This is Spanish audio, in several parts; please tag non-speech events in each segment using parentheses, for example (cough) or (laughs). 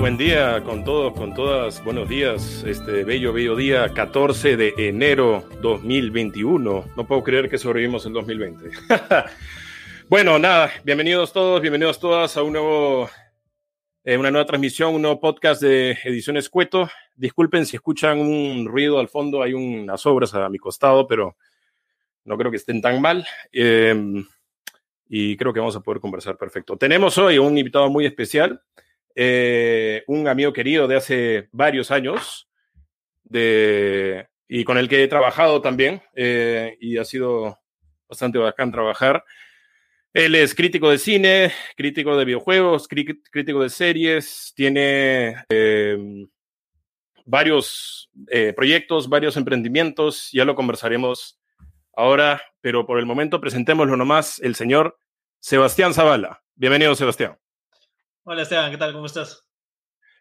buen día con todos, con todas. Buenos días. Este bello, bello día, 14 de enero 2021. No puedo creer que sobrevivimos en 2020. (laughs) bueno, nada, bienvenidos todos, bienvenidos todas a un nuevo, eh, una nueva transmisión, un nuevo podcast de Ediciones Cueto. Disculpen si escuchan un ruido al fondo, hay unas obras a mi costado, pero no creo que estén tan mal. Eh, y creo que vamos a poder conversar perfecto. Tenemos hoy un invitado muy especial. Eh, un amigo querido de hace varios años de, y con el que he trabajado también eh, y ha sido bastante bacán trabajar. Él es crítico de cine, crítico de videojuegos, crítico de series, tiene eh, varios proyectos, varios emprendimientos, ya lo conversaremos ahora, pero por el momento presentémoslo nomás, el señor Sebastián Zavala. Bienvenido, Sebastián. Hola Esteban, ¿qué tal? ¿Cómo estás?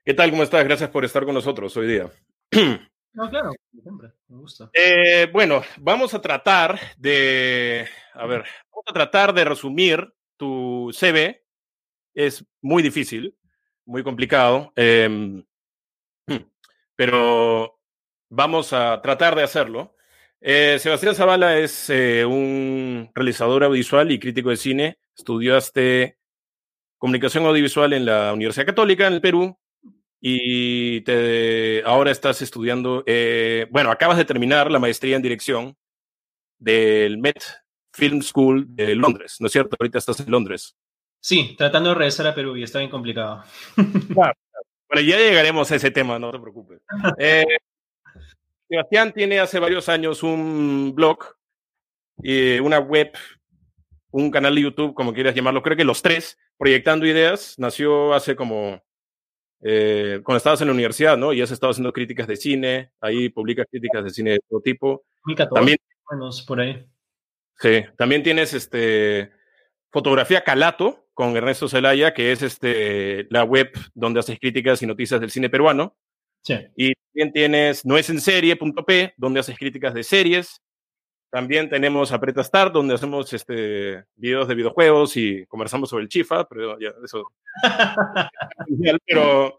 ¿Qué tal? ¿Cómo estás? Gracias por estar con nosotros hoy día. (clears throat) No, claro, siempre, me gusta. Eh, bueno, vamos a tratar de, a ver, vamos a tratar de resumir tu CV. Es muy difícil, muy complicado, em, (clears throat) pero vamos a tratar de hacerlo. Eh, Sebastián Zavala es eh, un realizador audiovisual y crítico de cine. Estudiaste comunicación audiovisual en la Universidad Católica en el Perú y te, ahora estás estudiando, eh, bueno, acabas de terminar la maestría en dirección del Met Film School de Londres, ¿no es cierto? Ahorita estás en Londres. Sí, tratando de regresar a Perú y está bien complicado. (laughs) Bueno, ya llegaremos a ese tema, no te preocupes. Eh, Sebastián tiene hace varios años un blog y una web un canal de YouTube, como quieras llamarlo, creo que los tres, Proyectando Ideas, nació hace como, eh, cuando estabas en la universidad, ¿no? Y has estado haciendo críticas de cine, ahí publicas críticas de cine de todo tipo. también, por ahí. Sí, también tienes este, fotografía Calato con Ernesto Zelaya, que es este, la web donde haces críticas y noticias del cine peruano. Sí. Y también tienes no es en serie.p, donde haces críticas de series. También tenemos Apreta Start, donde hacemos este, videos de videojuegos y conversamos sobre el Chifa, pero ya eso. pero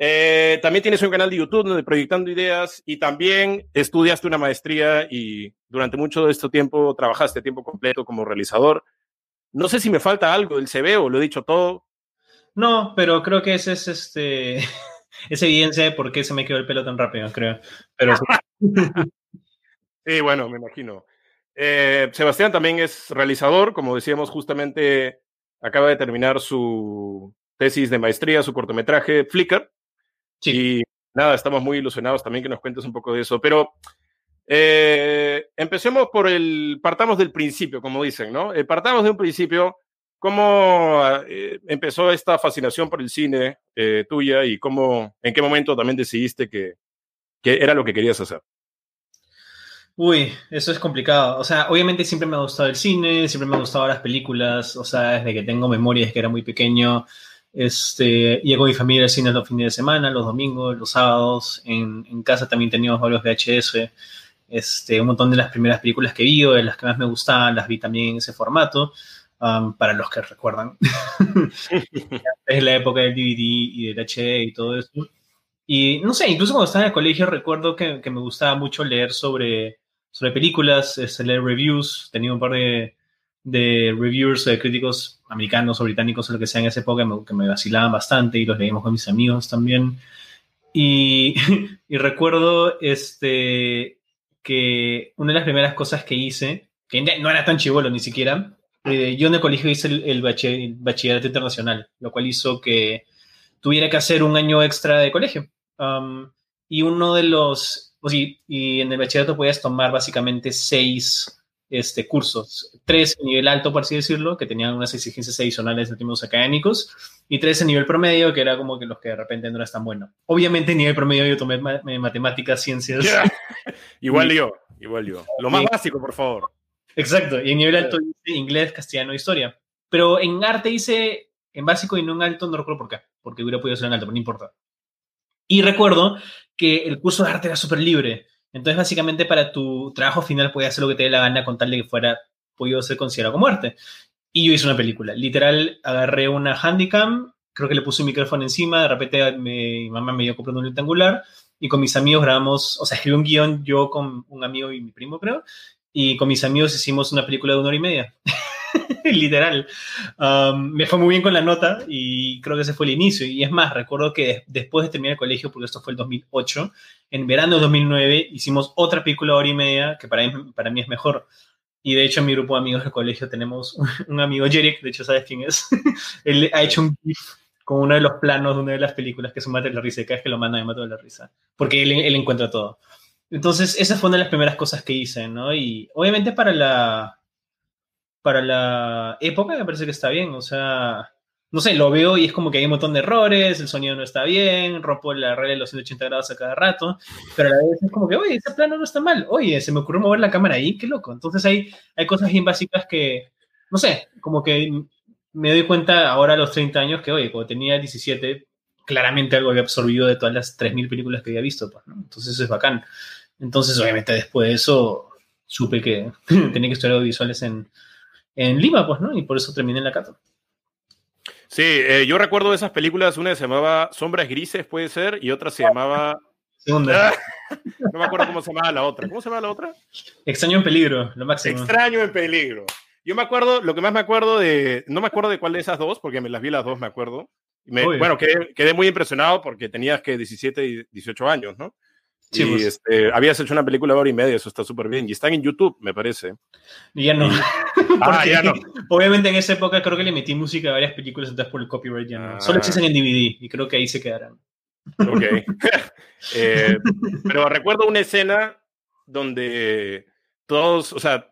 eh, también tienes un canal de YouTube donde proyectando ideas y también estudiaste una maestría y durante mucho de este tiempo trabajaste tiempo completo como realizador. No sé si me falta algo del CV o lo he dicho todo. No, pero creo que ese es este. (laughs) es evidencia de por qué se me quedó el pelo tan rápido, creo. Pero. Sí, (laughs) bueno, me imagino. Eh, Sebastián también es realizador, como decíamos, justamente acaba de terminar su tesis de maestría, su cortometraje Flickr. Sí. Y nada, estamos muy ilusionados también que nos cuentes un poco de eso. Pero eh, empecemos por el, partamos del principio, como dicen, ¿no? Eh, partamos de un principio, ¿cómo empezó esta fascinación por el cine tuya y cómo, en qué momento también decidiste que, que era lo que querías hacer? Uy, eso es complicado. O sea, obviamente siempre me ha gustado el cine, siempre me han gustado las películas, o sea, desde que tengo memoria, desde que era muy pequeño. Este, llego mi familia al cine los fines de semana, los domingos, los sábados. En, en, casa también teníamos varios VHS. Este, un montón de las primeras películas que vi, o de las que más me gustaban, las vi también en ese formato, um, para los que recuerdan. (laughs) es la época del DVD y del HD y todo eso. Y no sé, incluso cuando estaba en el colegio recuerdo que, que me gustaba mucho leer sobre sobre películas, es leer reviews, tenía un par de, de reviewers de críticos americanos o británicos o lo que sea en esa época que me, vacilaban bastante y los leíamos con mis amigos también. Y, (laughs) y, recuerdo este, que una de las primeras cosas que hice, que no era tan chivolo ni siquiera, eh, yo en el colegio hice el, bachillerato internacional, lo cual hizo que tuviera que hacer un año extra de colegio. Um, y uno de los pues y en el bachillerato podías tomar básicamente seis este, cursos, tres a nivel alto, por así decirlo, que tenían unas exigencias adicionales de términos académicos, y tres a nivel promedio, que era como que los que de repente no eran tan buenos. Obviamente, en nivel promedio yo tomé matemáticas, ciencias. (laughs) igual yo, igual yo. Lo más básico, por favor. Exacto, y en nivel alto hice inglés, castellano, historia. Pero en arte hice en básico y no en alto, no recuerdo por qué, porque hubiera podido ser en alto, pero no importa. Y recuerdo que el curso de arte era súper libre. Entonces, básicamente, para tu trabajo final podías hacer lo que te dé la gana con tal de que fuera podido ser considerado como arte. Y yo hice una película. Literal, agarré una Handycam, creo que le puse un micrófono encima, de repente mi mamá me dio comprando un rectangular y con mis amigos grabamos, o sea, escribí un guion yo con un amigo y mi primo, creo, y con mis amigos hicimos una película de una hora y media. (laughs) (laughs) Literal. Um, me fue muy bien con la nota y creo que ese fue el inicio. Y es más, recuerdo que después de terminar el colegio, porque esto fue el 2008, en verano de 2009 hicimos otra película hora y media que para mí, para mí es mejor. Y de hecho en mi grupo de amigos del colegio tenemos (laughs) un amigo, Jerick, de hecho sabes quién es. (laughs) Él ha hecho un GIF con uno de los planos de una de las películas que es un mate de la risa y cada vez que lo manda me mato de la risa. Porque él, él encuentra todo. Entonces, esa fue una de las primeras cosas que hice, ¿no? Y obviamente para la, para la época me parece que está bien, o sea, no sé, lo veo y es como que hay un montón de errores, el sonido no está bien, rompo la regla de los 180 grados a cada rato, pero a la vez es como que, oye, ese plano no está mal, oye, se me ocurrió mover la cámara ahí, qué loco. Entonces hay, hay cosas bien básicas que, no sé, como que me doy cuenta ahora a los 30 años que, oye, cuando tenía 17, claramente algo había absorbido de todas las 3.000 películas que había visto, pues, ¿no? Entonces eso es bacán. Entonces, obviamente, después de eso, supe que (laughs) tenía que estudiar audiovisuales en, en Lima, pues, ¿no? Y por eso terminé en la Cato. Sí, eh, yo recuerdo esas películas, una se llamaba Sombras Grises, puede ser, y otra se llamaba... Segunda. no me acuerdo cómo se llamaba la otra. ¿Cómo se llama la otra? Extraño en peligro, lo máximo. Extraño en peligro. Yo me acuerdo, lo que más me acuerdo de, no me acuerdo de cuál de esas dos, porque me las vi las dos, me acuerdo. bueno, quedé, quedé, muy impresionado porque tenías que 17 y 18 años, ¿no? Sí, y pues. este, habías hecho una película de hora y media, eso está súper bien. Y están en YouTube, me parece. Y ya no. (laughs) ah, ya no. (laughs) Obviamente en esa época creo que le metí música a varias películas, entonces por el copyright ya no. Solo existen en DVD y creo que ahí se quedarán. Ok. (laughs) Eh, pero recuerdo una escena donde todos, o sea,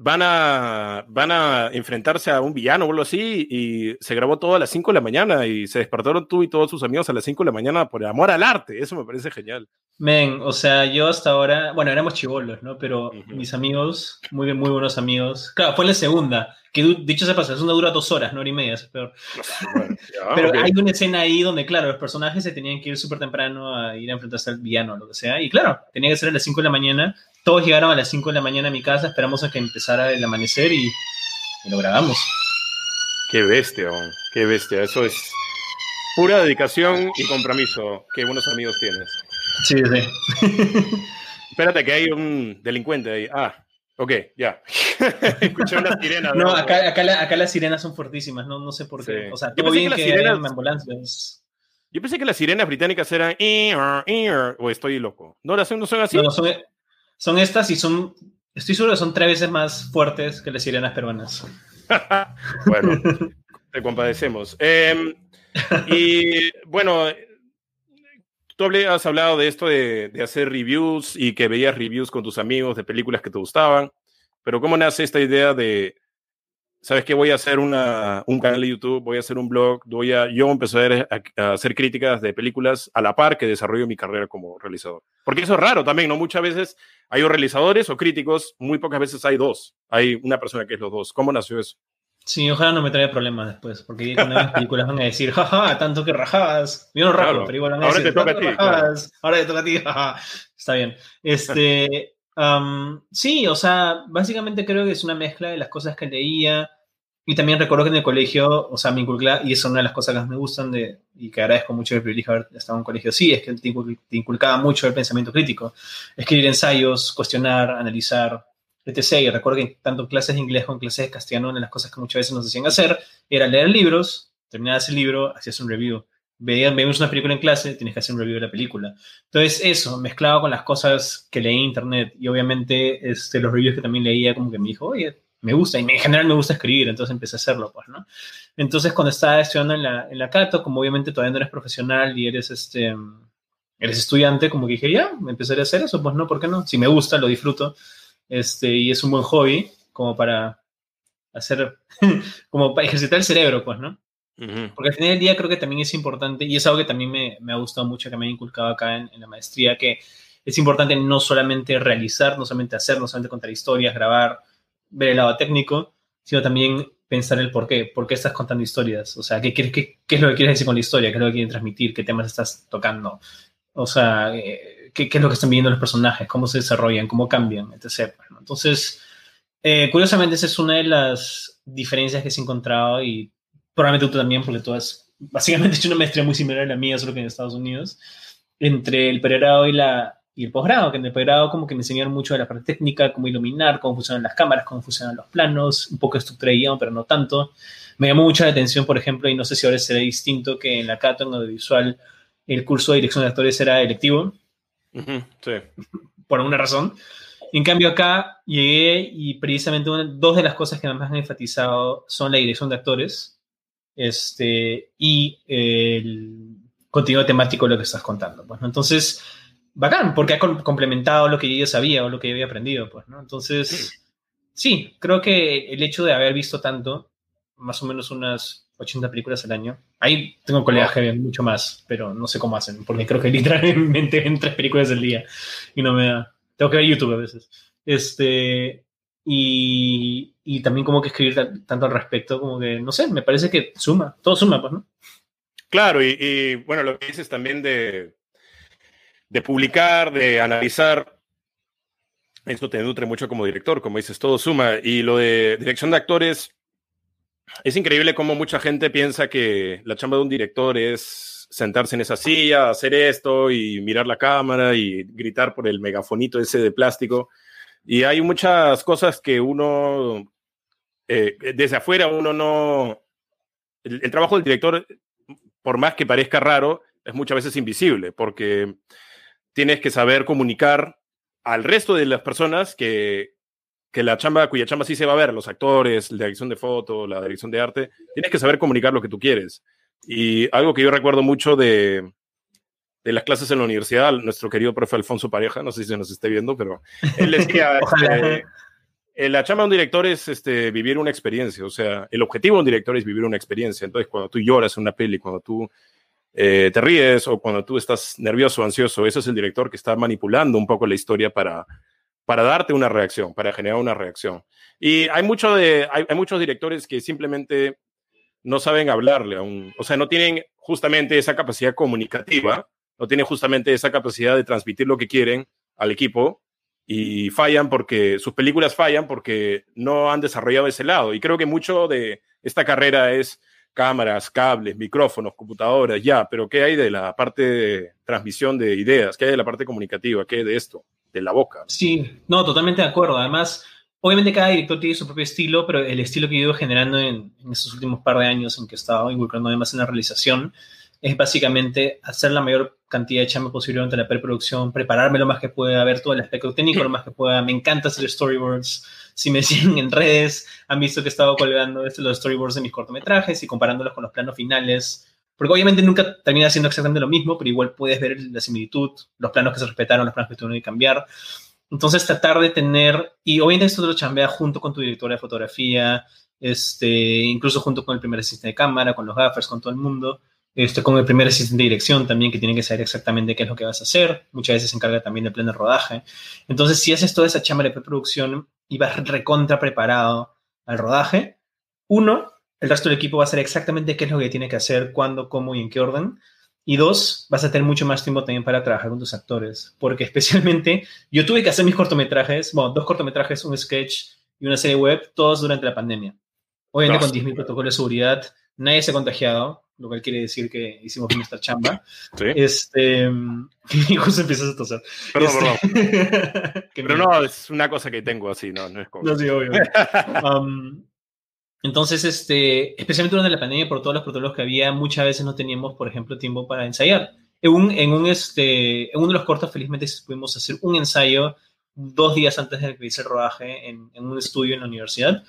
van a, van a enfrentarse a un villano o algo así y se grabó todo a las 5 de la mañana y se despertaron tú y todos sus amigos a las 5 de la mañana por amor al arte. Eso me parece genial. Men, o sea, yo hasta ahora, bueno, éramos chivolos, ¿no? Pero mis amigos, muy, muy buenos amigos. Claro, fue la segunda, que dicho sea paso, la segunda dura dos horas, no hora y media, es peor. (laughs) pero hay una escena ahí donde, claro, los personajes se tenían que ir súper temprano a ir a enfrentarse al villano o lo que sea. Y claro, tenía que ser a las 5 de la mañana todos llegaron a las 5 de la mañana a mi casa, esperamos a que empezara el amanecer y, lo grabamos. Qué bestia, qué bestia. Eso es pura dedicación y compromiso que buenos amigos tienes. Sí, sí. (laughs) Espérate, que hay un delincuente ahí. Ah, ok, ya. (laughs) Escuché una sirena. No, acá, acá, las sirenas son fuertísimas, no, no sé por qué. O sea, todo bien que, que ambulancias. Yo pensé que las sirenas británicas eran o estoy loco. ¿No, las no son así? No, son, son estas y son, estoy seguro que son tres veces más fuertes que las sirenas peruanas. (laughs) bueno, te compadecemos. Em, y bueno, tú has hablado de esto de, de, hacer reviews y que veías reviews con tus amigos de películas que te gustaban, pero ¿cómo nace esta idea de, ¿sabes qué? Voy a hacer una, un canal de YouTube, voy a hacer un blog, voy a, yo empezar a, hacer críticas de películas a la par que desarrollo mi carrera como realizador. Porque eso es raro también, ¿no? Muchas veces hay o realizadores o críticos, muy pocas veces hay dos. Hay una persona que es los dos. ¿Cómo nació eso? Sí, ojalá no me traiga problemas después, porque cuando las películas van a decir, jaja, tanto que rajabas. Yo no rajo, pero igual van a decir, ahora te toca a ti. (laughs) Ahora te toca a ti, jaja. Está bien. Este, sí, o sea, básicamente creo que es una mezcla de las cosas que leía. Y también recuerdo que en el colegio, o sea, me inculcaba, y es una de las cosas que me gustan y que agradezco mucho el privilegio de haber estado en un colegio, sí, es que te inculcaba mucho el pensamiento crítico. Escribir ensayos, cuestionar, analizar, etc. Y recuerdo que tanto en clases de inglés como en clases de castellano, una de las cosas que muchas veces nos hacían hacer era leer libros, terminabas el libro, hacías un review. Veíamos una película en clase, tienes que hacer un review de la película. Entonces, eso, mezclado con las cosas que leí en internet y obviamente este, los reviews que también leía, como que me dijo, oye, me gusta, y en general me gusta escribir, entonces empecé a hacerlo, pues, ¿no? Entonces, cuando estaba estudiando en la, en la Cato, como obviamente todavía no eres profesional y eres, este, eres estudiante, como que dije, ya, empezaré a hacer eso, pues, ¿no? ¿Por qué no? Si me gusta, lo disfruto, este, y es un buen hobby, como para hacer, (laughs) como para ejercitar el cerebro, pues, ¿no? Porque al final del día creo que también es importante, y es algo que también me, me ha gustado mucho, que me ha inculcado acá en, en, la maestría, que es importante no solamente realizar, no solamente hacer, no solamente contar historias, grabar, ver el lado técnico, sino también pensar el por qué, por qué estás contando historias, o sea, qué, qué, qué, qué es lo que quieres decir con la historia, qué es lo que quieres transmitir, qué temas estás tocando, o sea, eh, qué, qué, es lo que están viviendo los personajes, cómo se desarrollan, cómo cambian, etc. Entonces, eh, curiosamente, esa es una de las diferencias que he encontrado y probablemente tú también, porque tú has básicamente he (laughs) hecho una maestría muy similar a la mía, solo que en Estados Unidos, entre el pregrado y, la, y el posgrado, que en el pregrado como que me enseñaron mucho de la parte técnica, cómo iluminar, cómo funcionan las cámaras, cómo funcionan los planos, un poco de estructura de guion, pero no tanto. Me llamó mucho la atención, por ejemplo, y no sé si ahora será distinto, que en la Cato, en audiovisual, el curso de dirección de actores era electivo. sí. Por alguna razón. En cambio, acá llegué y precisamente dos de las cosas que más han enfatizado son la dirección de actores este, y el contenido temático de lo que estás contando. Pues, Entonces, bacán, porque ha complementado lo que yo ya sabía o lo que yo había aprendido. Pues, ¿no? Entonces, sí, creo que el hecho de haber visto tanto, más o menos unas 80 películas al año, ahí tengo colegas que ven mucho más, pero no sé cómo hacen, porque creo que (laughs) literalmente ven tres películas al día y no me da. Tengo que ver YouTube a veces. Este, y, y también como que escribir tanto al respecto, como que, no sé, me parece que suma, todo suma, pues, ¿no? Claro, y, bueno, lo que dices también de, de publicar, de analizar, esto te nutre mucho como director, como dices, todo suma. Y lo de dirección de actores, es increíble cómo mucha gente piensa que la chamba de un director es sentarse en esa silla, hacer esto y mirar la cámara y gritar por el megafonito ese de plástico. Y hay muchas cosas que uno, eh, desde afuera, uno no... El, trabajo del director, por más que parezca raro, es muchas veces invisible, porque tienes que saber comunicar al resto de las personas que, que la chamba, cuya chamba sí se va a ver, los actores, la dirección de foto, la dirección de arte, tienes que saber comunicar lo que tú quieres. Y algo que yo recuerdo mucho de, de las clases en la universidad, nuestro querido profe Alfonso Pareja, no sé si se nos esté viendo, pero él (laughs) decía, este, eh, la chamba de un director es este, vivir una experiencia, o sea, el objetivo de un director es vivir una experiencia. Entonces, cuando tú lloras en una peli, cuando tú eh, te ríes o cuando tú estás nervioso ansioso, ese es el director que está manipulando un poco la historia para, para darte una reacción, para generar una reacción. Y hay, mucho de, hay muchos directores que simplemente no saben hablarle a un, o sea, no tienen justamente esa capacidad comunicativa, no tienen justamente esa capacidad de transmitir lo que quieren al equipo y fallan porque sus películas fallan porque no han desarrollado ese lado. Y creo que mucho de esta carrera es cámaras, cables, micrófonos, computadoras, ya, pero ¿qué hay de la parte de transmisión de ideas? ¿Qué hay de la parte comunicativa? ¿Qué hay de esto? De la boca. Sí, no, totalmente de acuerdo. Además, Obviamente cada director tiene su propio estilo, pero el estilo que yo ido generando en, estos últimos par de años en que he estado involucrando más en la realización es básicamente hacer la mayor cantidad de chamba posible durante la preproducción, prepararme lo más que pueda, ver todo el aspecto técnico lo más que pueda. Me encanta hacer storyboards. Si me (laughs) siguen en redes, han visto que he estado colgando este, los storyboards de mis cortometrajes y comparándolos con los planos finales. Porque obviamente nunca termina siendo exactamente lo mismo, pero igual puedes ver la similitud, los planos que se respetaron, los planos que tuvieron que cambiar. Entonces, tratar de tener, y obviamente esto lo chambea junto con tu directora de fotografía, este, incluso junto con el primer asistente de cámara, con los gaffers, con todo el mundo, este, con el primer asistente de dirección también, que tiene que saber exactamente qué es lo que vas a hacer. Muchas veces se encarga también del plan de rodaje. Entonces, si haces toda esa chamba de preproducción y vas recontra preparado al rodaje, uno, el resto del equipo va a saber exactamente qué es lo que tiene que hacer, cuándo, cómo y en qué orden. Y dos, vas a tener mucho más tiempo también para trabajar con tus actores, porque (laughs) especialmente yo tuve que hacer mis cortometrajes, bueno, dos cortometrajes, un sketch y una serie web, todos durante la pandemia. Obviamente con 10.000 protocolos de seguridad, nadie se ha contagiado, lo cual quiere decir que hicimos nuestra chamba. ¿Sí? Este, (laughs) y justo empiezas a toser. Perdón, perdón. (laughs) Pero no, es una cosa que tengo así, no, no es como... No, sí, obvio. um, entonces, este, especialmente durante la pandemia, por todos los protocolos que había, muchas veces no teníamos, por ejemplo, tiempo para ensayar. En, un, en, un, este, en uno de los cortos, felizmente, pudimos hacer un ensayo dos días antes de que hice el rodaje en, en, un estudio en la universidad,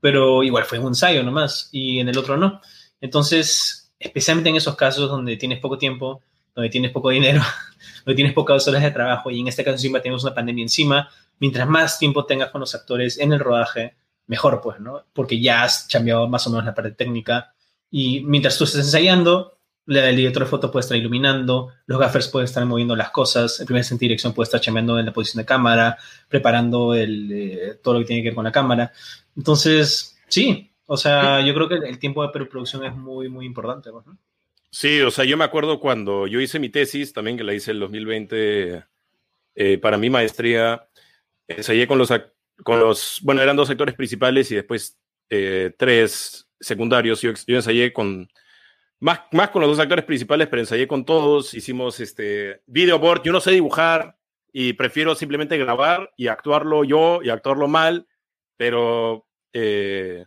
pero igual fue un ensayo nomás, y en el otro no. Entonces, especialmente en esos casos donde tienes poco tiempo, donde tienes poco dinero, (laughs) donde tienes pocas horas de trabajo, y en este caso encima tenemos una pandemia encima, mientras más tiempo tengas con los actores en el rodaje, mejor, pues, ¿no? Porque ya has cambiado más o menos la parte técnica y mientras tú estés ensayando, el director de foto puede estar iluminando, los gaffers pueden estar moviendo las cosas, el primer asistente de dirección puede estar chambeando en la posición de cámara, preparando el, eh, todo lo que tiene que ver con la cámara. Entonces, sí, o sea, yo creo que el tiempo de preproducción es muy, muy importante. ¿no? Sí, o sea, yo me acuerdo cuando yo hice mi tesis, también que la hice en el 2020, eh, para mi maestría, ensayé con los, con los, bueno, eran dos sectores principales y después eh, tres secundarios. Yo, yo, ensayé con más, más con los dos actores principales, pero ensayé con todos, hicimos este video board, yo no sé dibujar y prefiero simplemente grabar y actuarlo yo y actuarlo mal, pero... Eh,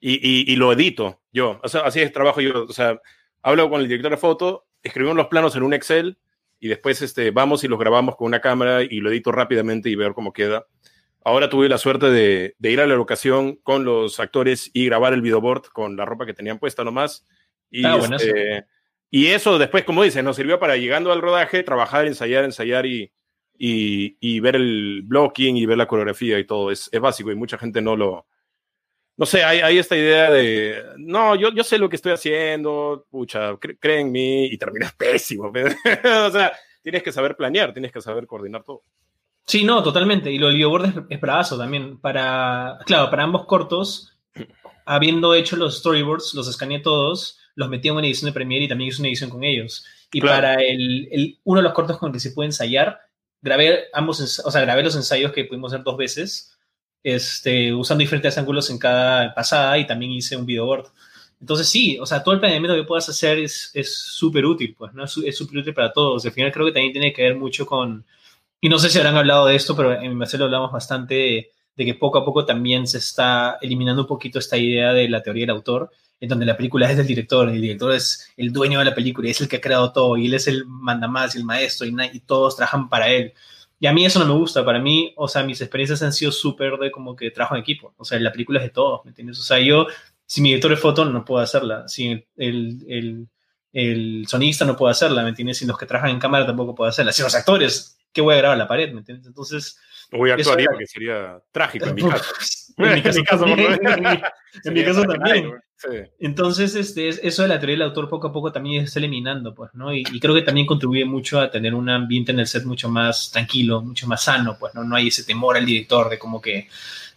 y, y, lo edito yo, o sea, así es trabajo yo, o sea, hablo con el director de foto, escribimos los planos en un Excel y después este, vamos y los grabamos con una cámara y lo edito rápidamente y ver cómo queda. Ahora tuve la suerte de, de, ir a la locación con los actores y grabar el videoboard con la ropa que tenían puesta nomás. Y, ah, este, y eso después, como dices, nos sirvió para llegando al rodaje, trabajar, ensayar, ensayar y, y, y ver el blocking y ver la coreografía y todo. Es, es, básico y mucha gente no lo... No sé, hay, hay esta idea de, no, yo, yo sé lo que estoy haciendo, pucha, cree en mí y terminas (laughs) pésimo. (laughs) o sea, tienes que saber planear, tienes que saber coordinar todo. Sí, no, totalmente. Y lo del videoboard es, es bravazo también. Para, claro, para ambos cortos, habiendo hecho los storyboards, los escaneé todos, los metí en una edición de Premiere y también hice una edición con ellos. Y para el, el, uno de los cortos con el que se puede ensayar, grabé ambos, o sea, grabé los ensayos que pudimos hacer dos veces, este, usando diferentes ángulos en cada pasada y también hice un videoboard. Entonces sí, o sea, todo el planeamiento que puedas hacer es súper útil, pues, ¿no? Es súper útil para todos. Al final creo que también tiene que ver mucho con y no sé si habrán hablado de esto, pero en mi lo hablamos bastante de, que poco a poco también se está eliminando un poquito esta idea de la teoría del autor, en donde la película es del director, el director es el dueño de la película y es el que ha creado todo, y él es el mandamás el maestro, y, y todos trabajan para él. Y a mí eso no me gusta, para mí, o sea, mis experiencias han sido súper de como que trabajo en equipo, o sea, la película es de todos, ¿me entiendes? O sea, yo, si mi director de foto no puedo hacerla, si el, el, el, sonista no puede hacerla, ¿me entiendes? Si los que trabajan en cámara tampoco puedo hacerla, si los actores ¿qué voy a grabar la pared? ¿Me entiendes? Entonces. voy a actuar porque sería trágico en mi (laughs) caso. en mi caso, (laughs) en mi caso también. (laughs) Entonces, este, eso de la teoría del autor poco a poco también está eliminando, pues, ¿no? Y, creo que también contribuye mucho a tener un ambiente en el set mucho más tranquilo, mucho más sano, pues, ¿no? No hay ese temor al director de como que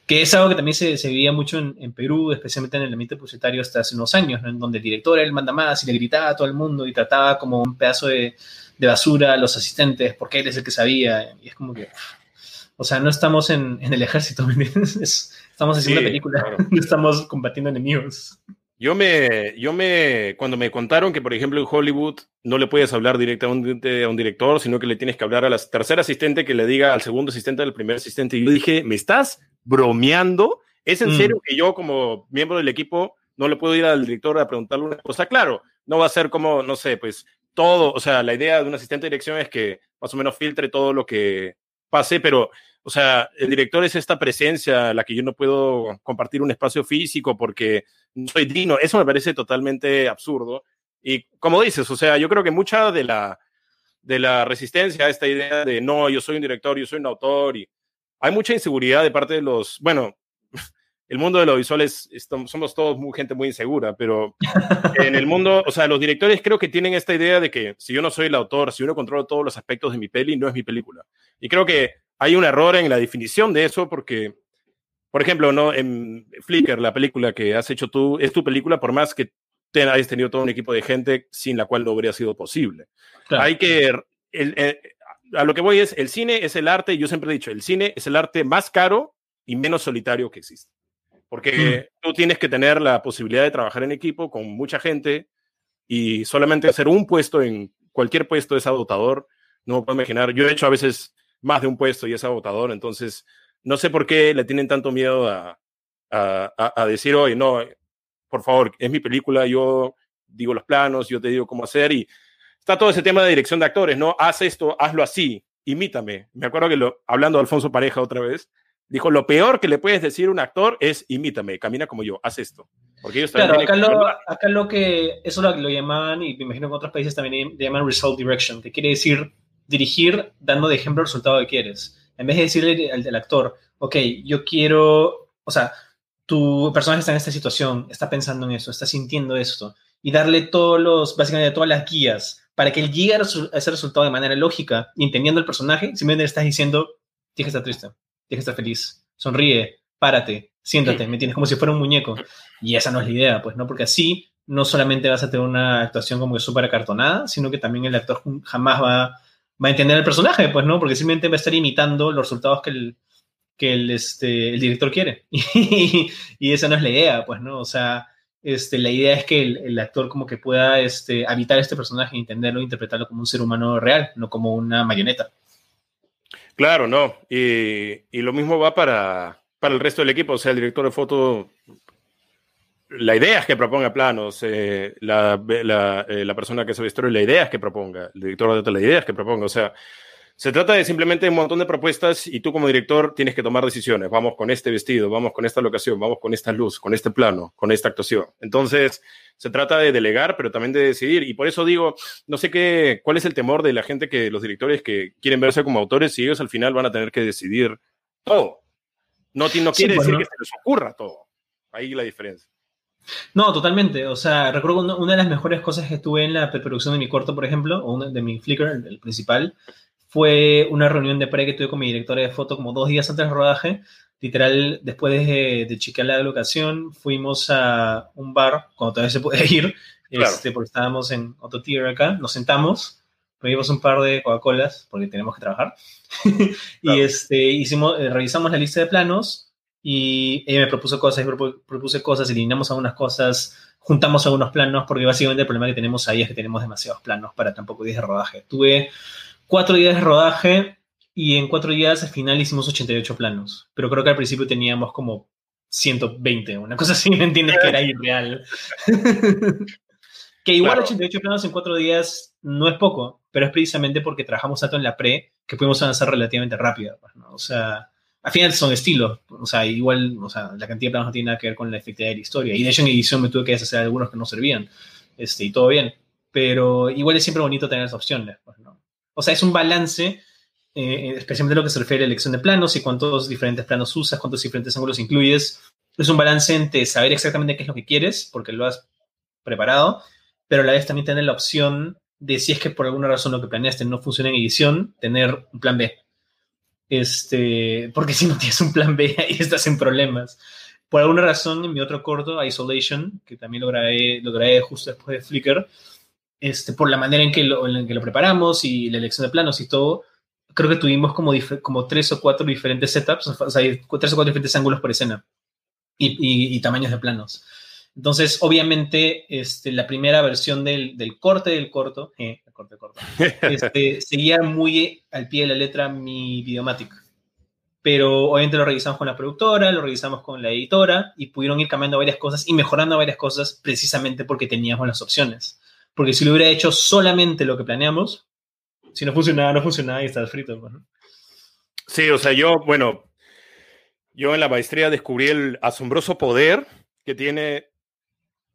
que es algo que también se, se veía mucho en, Perú, especialmente en el ambiente publicitario hasta hace unos años, en donde el director él manda más y le gritaba a todo el mundo y trataba como un pedazo de, de basura a los asistentes porque él es el que sabía. Y es como que, o sea, no estamos en, en el ejército, (laughs) ¿me entiendes? estamos haciendo una película, (laughs) no estamos combatiendo enemigos. Yo me, yo me, cuando me contaron que, por ejemplo, en Hollywood no le puedes hablar directamente a un director, sino que le tienes que hablar a la tercera asistente que le diga al segundo asistente, al primer asistente. Y yo dije, ¿me estás bromeando? ¿Es en mm. serio que yo, como miembro del equipo, no le puedo ir al director a preguntarle una cosa? Claro, no va a ser como, no sé, pues todo, o sea, la idea de un asistente de dirección es que más o menos filtre todo lo que pase, pero, o sea, el director es esta presencia la que yo no puedo compartir un espacio físico porque no soy digno. Eso me parece totalmente absurdo. Y como dices, o sea, yo creo que mucha de la, de la resistencia a esta idea de no, yo soy un director, yo soy un autor, y hay mucha inseguridad de parte de los, bueno, el mundo de lo visual es, somos todos muy, gente muy insegura, pero en el mundo, o sea, los directores creo que tienen esta idea de que si yo no soy el autor, si yo no controlo todos los aspectos de mi peli, no es mi película. Y creo que hay un error en la definición de eso porque, por ejemplo, ¿no? en Flickr, la película que has hecho tú, es tu película por más que te, hayas tenido todo un equipo de gente sin la cual no habría sido posible. Hay que... a lo que voy es, el cine es el arte, yo siempre he dicho, el cine es el arte más caro y menos solitario que existe. Porque mm. tú tienes que tener la posibilidad de trabajar en equipo con mucha gente y solamente hacer un puesto en cualquier puesto es agotador. No me puedo imaginar. Yo he hecho a veces más de un puesto y es agotador. Entonces, no sé por qué le tienen tanto miedo a, a, a decir, oye, no, por favor, es mi película, yo digo los planos, yo te digo cómo hacer y está todo ese tema de dirección de actores, ¿no? Haz esto, hazlo así, imítame. Me acuerdo que lo, hablando de Alfonso Pareja otra vez, Dijo, lo peor que le puedes decir a un actor es imítame, camina como yo, haz esto. Porque ellos claro, acá lo, acá lo, que, eso lo, lo llaman, y me imagino que en otros países también le llaman result direction, que quiere decir dirigir dando de ejemplo el resultado que quieres. En vez de decirle al, actor, ok, yo quiero, o sea, tu personaje está en esta situación, está pensando en eso, está sintiendo esto, y darle todos los, básicamente todas las guías para que él llegue a ese resultado de manera lógica, entendiendo el personaje, simplemente le estás diciendo, tienes que estar triste tienes que estar feliz, sonríe, párate, siéntate, me tienes como si fuera un muñeco. Y esa no es la idea, pues, ¿no? Porque así no solamente vas a tener una actuación como que súper acartonada, sino que también el actor jamás va, va, a entender el personaje, pues, ¿no? Porque simplemente va a estar imitando los resultados que el, que el, este, el director quiere. (laughs) y esa no es la idea, pues, ¿no? O sea, este, la idea es que el, actor como que pueda este, habitar este personaje, entenderlo, interpretarlo como un ser humano real, no como una marioneta. Claro, no. Y, y lo mismo va para, para el resto del equipo. O sea, el director de foto la idea es que proponga planos, eh, la, eh, la, persona que la historia, la idea es que proponga, el director de la idea es que proponga, o sea, se trata de simplemente un montón de propuestas y tú como director tienes que tomar decisiones. Vamos con este vestido, vamos con esta locación, vamos con esta luz, con este plano, con esta actuación. Entonces, se trata de delegar, pero también de decidir. Y por eso digo, no sé qué, cuál es el temor de la gente que los directores que quieren verse como autores y ellos al final van a tener que decidir todo. No, no quiere pues, decir que se les ocurra todo. Ahí la diferencia. No, totalmente. O sea, recuerdo una, de las mejores cosas que tuve en la preproducción de mi corto, por ejemplo, o una, de mi Flickr, el, principal, fue una reunión de pre que tuve con mi directora de foto como dos días antes del rodaje. Literal, después de, de chequear la locación, fuimos a un bar, cuando todavía se puede ir, este, porque estábamos en otro tier acá, nos sentamos, pedimos un par de Coca-Colas, porque tenemos que trabajar, (laughs) y este, hicimos, eh, revisamos la lista de planos, y ella me propuso cosas, yo propuse cosas, eliminamos algunas cosas, juntamos algunos planos, porque básicamente el problema que tenemos ahí es que tenemos demasiados planos para tan pocos días de rodaje. Tuve cuatro días de rodaje y en cuatro días al final hicimos 88 planos, pero creo que al principio teníamos como 120, una cosa así, ¿me entiendes? Que era (laughs) irreal. (laughs) que igual 88 planos en cuatro días no es poco, pero es precisamente porque trabajamos tanto en la pre que pudimos avanzar relativamente rápido. Pues, ¿no? O sea, al final son estilos, o sea, igual, o sea, la cantidad de planos no tiene nada que ver con la efectividad de la historia. Y de hecho en edición me tuve que deshacer algunos que no servían, este, y todo bien. Pero igual es siempre bonito tener esas opciones, pues, ¿no? O sea, es un balance, eh, especialmente lo que se refiere a elección de planos y cuántos diferentes planos usas, cuántos diferentes ángulos incluyes. Es un balance entre saber exactamente qué es lo que quieres, porque lo has preparado, pero a la vez también tener la opción de si es que por alguna razón lo que planeaste no funciona en edición, tener un plan B este, porque si no tienes un plan B, (laughs) ahí estás en problemas. Por alguna razón, en mi otro corto, Isolation, que también lo grabé, lo justo después de Flickr, este, por la manera en que, lo, en que lo preparamos y la elección de planos y todo, creo que tuvimos como, como tres o cuatro diferentes setups, o sea, tres o cuatro diferentes ángulos por escena y, y tamaños de planos. Entonces, obviamente, este, la primera versión del, del corte del corto, eh, corte, corto, (laughs) este, seguía muy al pie de la letra mi Videomatic. Pero obviamente lo revisamos con la productora, lo revisamos con la editora y pudieron ir cambiando varias cosas y mejorando varias cosas precisamente porque teníamos las opciones. Porque si lo hubiera hecho solamente lo que planeamos, si no funcionaba, no funcionaba y estás frito. Pues, sí, o sea, yo, bueno, yo en la maestría descubrí el asombroso poder que tiene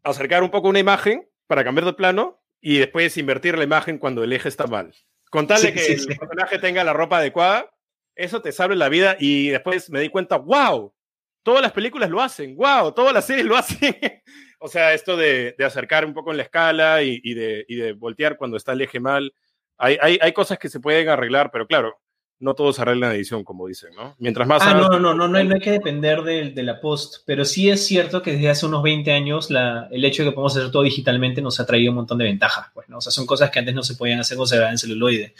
acercar un poco una imagen para cambiar de plano y después invertir la imagen cuando el eje está mal. Con tal de que el personaje tenga la ropa adecuada, eso te salve la vida y después me di cuenta, wow, todas las películas lo hacen, wow, todas las series lo hacen. (laughs) o sea, esto de, acercar un poco en la escala y, de, y, de, voltear cuando está el eje mal. Hay, hay, hay, cosas que se pueden arreglar, pero claro, no todo se arregla en edición, como dicen, ¿no? Mientras más... Ah, no, no, no, no, no hay, no hay que depender de, de, la post, pero sí es cierto que desde hace unos 20 años la, el hecho de que podemos hacer todo digitalmente nos ha traído un montón de ventajas, pues, ¿no? O sea, son cosas que antes no se podían hacer con se en celuloide.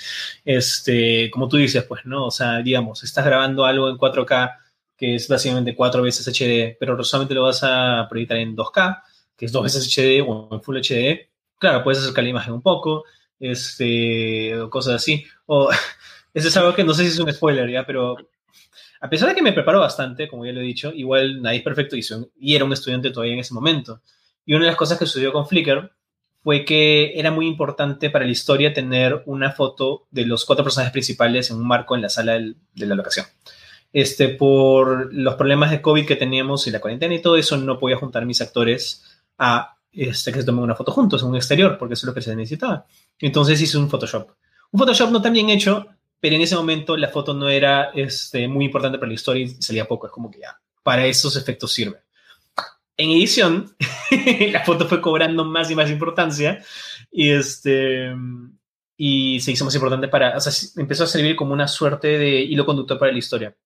Este, como tú dices, pues, ¿no? O sea, digamos, estás grabando algo en 4K que es básicamente cuatro veces HD, pero solamente lo vas a proyectar en 2K, que es dos veces HD o en Full HD. Claro, puedes acercar la imagen un poco, este, cosas así. O (laughs) Eso es algo que no sé si es un spoiler ya, pero a pesar de que me preparo bastante, como ya lo he dicho, igual nadie es perfecto y, y era un estudiante todavía en ese momento. Y una de las cosas que sucedió con Flickr fue que era muy importante para la historia tener una foto de los cuatro personajes principales en un marco en la sala de la locación. Este, por los problemas de COVID que teníamos y la cuarentena y todo eso, no podía juntar mis actores a este, que se tomen una foto juntos en un exterior, porque eso es lo que se necesitaba. Entonces hice un Photoshop. Un Photoshop no tan bien hecho, pero en ese momento la foto no era este, muy importante para la historia y salía poco. Es como que ya, para esos efectos sirve. En edición, (laughs) la foto fue cobrando más y más importancia y, este, y se hizo más importante para, o sea, empezó a servir como una suerte de hilo conductor para la historia.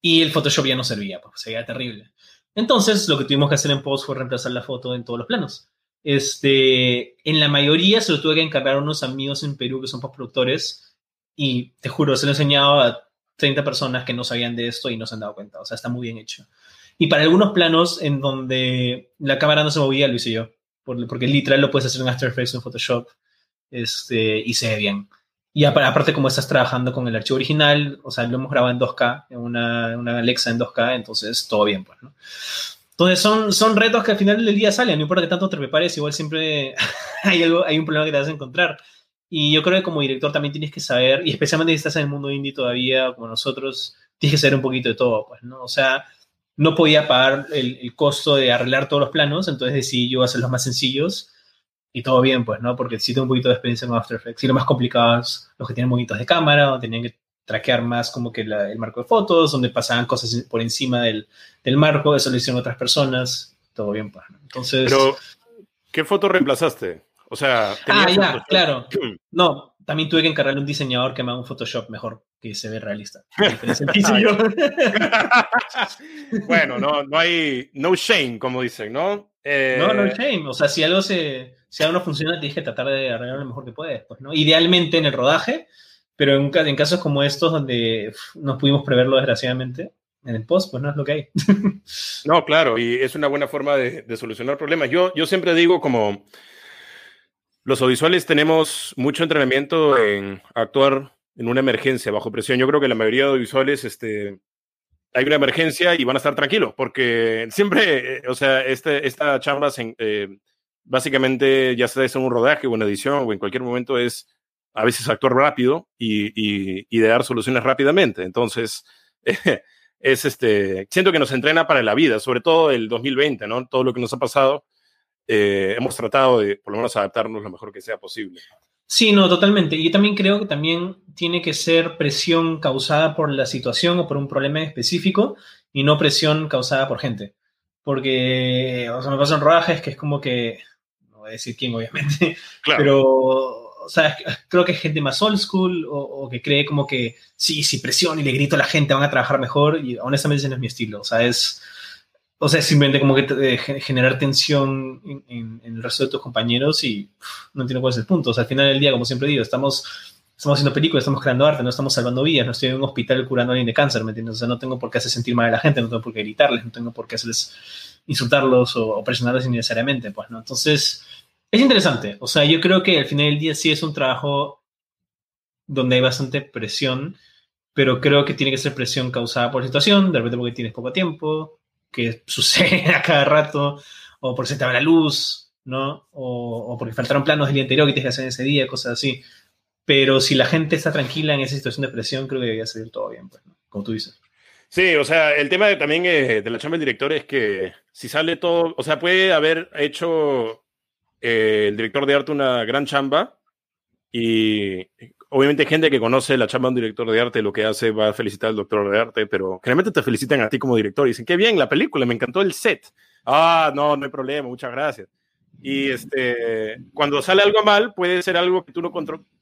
Y el Photoshop ya no servía, porque sería terrible. Entonces, lo que tuvimos que hacer en post fue reemplazar la foto en todos los planos. Este, en la mayoría se lo tuve que encargar a unos amigos en Perú que son postproductores y te juro, se lo he enseñado a 30 personas que no sabían de esto y no se han dado cuenta. O sea, está muy bien hecho. Y para algunos planos en donde la cámara no se movía, lo hice yo. Porque literal lo puedes hacer en After Effects o en Photoshop este, y se ve bien. Y aparte, como estás trabajando con el archivo original, o sea, lo hemos grabado en 2K, en una, una Alexa en 2K, entonces todo bien, pues, ¿no? Entonces son, son retos que al final del día salen, no importa que tanto te prepares, igual siempre (laughs) hay, algo, hay un problema que te vas a encontrar. Y yo creo que como director también tienes que saber, y especialmente si estás en el mundo indie todavía, como nosotros, tienes que saber un poquito de todo, pues, ¿no? O sea, no podía pagar el, el costo de arreglar todos los planos, entonces decidí yo hacer los más sencillos y todo bien, pues, ¿no? Porque sí tengo un poquito de experiencia con After Effects. Y lo más complicado es los que tienen monitos de cámara, o tenían que traquear más como que el marco de fotos, donde pasaban cosas por encima del, del marco, eso lo hicieron otras personas, todo bien, pues. ¿no? Entonces... Pero, ¿qué foto reemplazaste? O sea, ah, ya, claro. No, también tuve que encargarle un diseñador que me haga un Photoshop mejor, que se ve realista. (laughs) (laughs) bueno, no, no hay no shame, como dicen, ¿no? Eh... No, no shame. O sea, si algo se, si algo no funciona, tienes que tratar de arreglarlo lo mejor que puedes, pues, ¿no? Idealmente en el rodaje, pero en, en casos como estos donde no pudimos preverlo desgraciadamente, en el post, pues no es lo que hay. (laughs) no, claro, y es una buena forma de, de, solucionar problemas. Yo, yo siempre digo como los audiovisuales tenemos mucho entrenamiento en actuar en una emergencia bajo presión. Yo creo que la mayoría de audiovisuales este, hay una emergencia y van a estar tranquilos, porque siempre, eh, o sea, este, esta chamba eh, básicamente ya sea en un rodaje o una edición o en cualquier momento es a veces actuar rápido y, y, y dar soluciones rápidamente. Entonces, (laughs) es este, siento que nos entrena para la vida, sobre todo el 2020, ¿no? Todo lo que nos ha pasado, eh, hemos tratado de por lo menos adaptarnos lo mejor que sea posible. Sí, no, totalmente. Y también creo que también tiene que ser presión causada por la situación o por un problema específico y no presión causada por gente. Porque, o sea, me pasan rodajes que es como que, voy a decir quién obviamente, (laughs) claro. pero, o sea, creo que es gente más old school o, o, que cree como que sí, si presión y le grito a la gente van a trabajar mejor y honestamente ese no es mi estilo. O sea, es, o sea, simplemente como que eh, generar tensión en, en, en, el resto de tus compañeros y no entiendo cuál es el punto. O sea, al final del día, como siempre digo, estamos, estamos haciendo películas, estamos creando arte, no estamos salvando vidas, no estoy en un hospital curando a alguien de cáncer, ¿me entiendes? O sea, no tengo por qué hacer sentir mal a la gente, no tengo por qué gritarles, no tengo por qué hacerles insultarlos o, o presionarlos innecesariamente, pues, ¿no? Entonces, es interesante. O sea, yo creo que al final del día sí es un trabajo donde hay bastante presión, pero creo que tiene que ser presión causada por la situación, de repente porque tienes poco tiempo, que (laughs) sucede a cada rato, o porque se te va la luz, ¿no? O, o, porque faltaron planos del día anterior que tienes que hacer ese día, cosas así. Pero si la gente está tranquila en esa situación de presión, creo que debería salir todo bien, pues, ¿no? como tú dices. Sí, o sea, el tema de, también eh, de la chamba del director es que si sale todo, o sea, puede haber hecho eh, el director de arte una gran chamba y obviamente gente que conoce la chamba de un director de arte, lo que hace va a felicitar al doctor de arte, pero generalmente te felicitan a ti como director y dicen, qué bien la película, me encantó el set. Ah, no, no hay problema, muchas gracias. Y este, cuando sale algo mal, puede ser algo que tú no,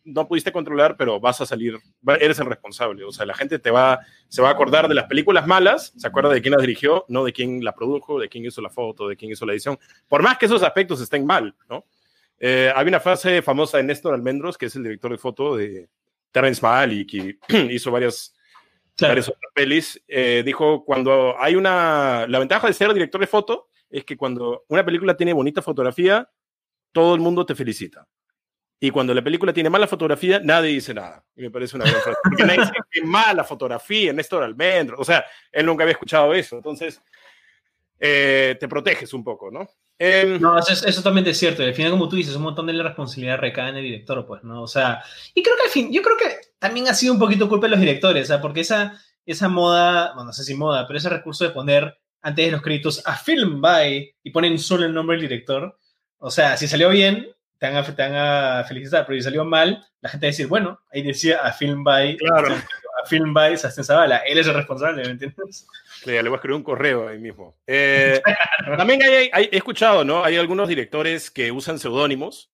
no pudiste controlar, pero vas a salir, eres el responsable. O sea, la gente te va, se va a acordar de las películas malas, se acuerda de quién las dirigió, no de quién la produjo, de quién hizo la foto, de quién hizo la edición. Por más que esos aspectos estén mal, ¿no? Eh, hay una frase famosa de Néstor Almendros, que es el director de foto de Terrence Malick, que (clears throat) hizo varias, claro. varias otras pelis. Eh, dijo, cuando hay una... La ventaja de ser director de foto es que cuando una película tiene bonita fotografía, todo el mundo te felicita. Y cuando la película tiene mala fotografía, nadie dice nada. Y me parece una gran frase. Porque nadie dice que mala fotografía, Néstor Almendros. O sea, él nunca había escuchado eso. Entonces, eh, te proteges un poco, ¿no? Eh, no, eso es, eso es, totalmente cierto. Al final, como tú dices, un montón de la responsabilidad recae en el director, pues, ¿no? O sea, y creo que al fin, yo creo que también ha sido un poquito culpa de los directores, ¿sabes? Porque esa, esa moda, bueno, no sé si moda, pero ese recurso de poner antes de los créditos a Film By y ponen solo el nombre del director, o sea, si salió bien, te van a, te van a felicitar, pero si salió mal, la gente va a decir, bueno, ahí decía a Film By, claro. (laughs) a Film By Sastén Zavala, él es el responsable, ¿me entiendes? Le, le voy a escribir un correo ahí mismo. Eh, (laughs) también hay, hay, he escuchado, ¿no? Hay algunos directores que usan seudónimos.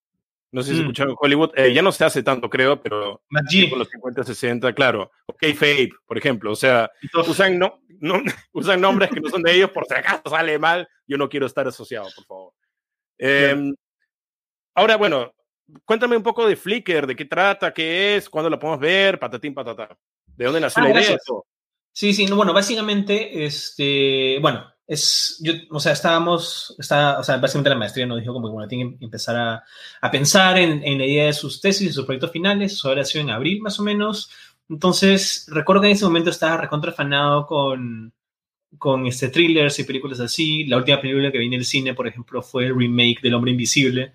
No sé si mm. escucharon Hollywood. Eh, ya no se hace tanto, creo, pero con los 50, 60, claro. Ok, Fabe, por ejemplo. O sea, usan, no, no, (laughs) usan nombres que no son de ellos por si acaso sale mal. Yo no quiero estar asociado, por favor. Eh, ahora, bueno, cuéntame un poco de Flickr, de qué trata, qué es, cuándo la podemos ver, patatín, patatá. ¿De dónde nació ah, la idea? Sí, sí, no, bueno, básicamente, este, bueno, es, yo, o sea, estábamos, está, o sea, básicamente la maestría nos dijo como que bueno, tienen que empezar a, a pensar en, en, la idea de sus tesis y sus proyectos finales, eso habría sido en abril más o menos, entonces recuerdo que en ese momento estaba recontrafanado con, con este, thrillers y películas así, la última película que vi en el cine, por ejemplo, fue el remake del Hombre Invisible,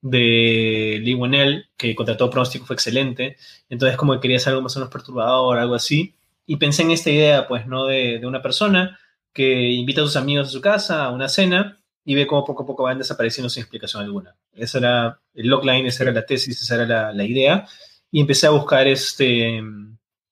de Lee Whannell, que contrató pronóstico fue excelente, entonces como que quería hacer algo más o menos perturbador, algo así, y pensé en esta idea, pues, ¿no? De, de una persona que invita a sus amigos a su casa a una cena y ve cómo poco a poco van desapareciendo sin explicación alguna. Esa era el logline, esa era la tesis, esa era la, la, idea. Y empecé a buscar, este,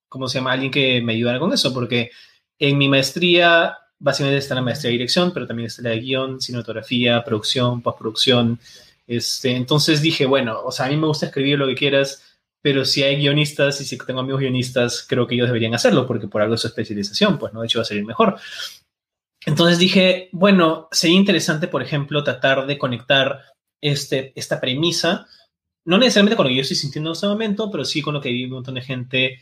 ¿cómo se llama? Alguien que me ayudara con eso, porque en mi maestría, básicamente está la maestría de dirección, pero también está la de guion, cinematografía, producción, postproducción. Este, entonces dije, bueno, o sea, a mí me gusta escribir lo que quieras, pero si hay guionistas y si tengo amigos guionistas, creo que ellos deberían hacerlo, porque por algo es su especialización, pues no, de hecho va a salir mejor. Entonces dije, bueno, sería interesante, por ejemplo, tratar de conectar este, esta premisa, no necesariamente con lo que yo estoy sintiendo en este momento, pero sí con lo que vive un montón de gente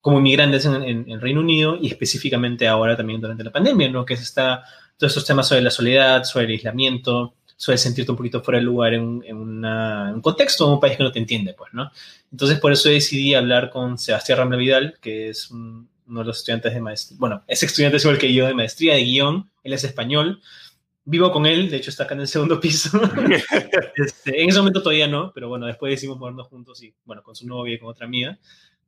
como inmigrantes en, en, en, Reino Unido y específicamente ahora también durante la pandemia, ¿no? Que es esta, todos estos temas sobre la soledad, sobre el aislamiento, sobre sentirte un poquito fuera de lugar en, en, una, un contexto, en un país que no te entiende, pues, ¿no? Entonces, por eso decidí hablar con Sebastián Rambla Vidal, que es un, uno de los estudiantes de maestría, bueno, es estudiante igual que yo de maestría de guion, él es español, vivo con él, de hecho está acá en el segundo piso. (laughs) este, en ese momento todavía no, pero bueno, después decidimos movernos juntos y bueno, con su novia y con otra mía.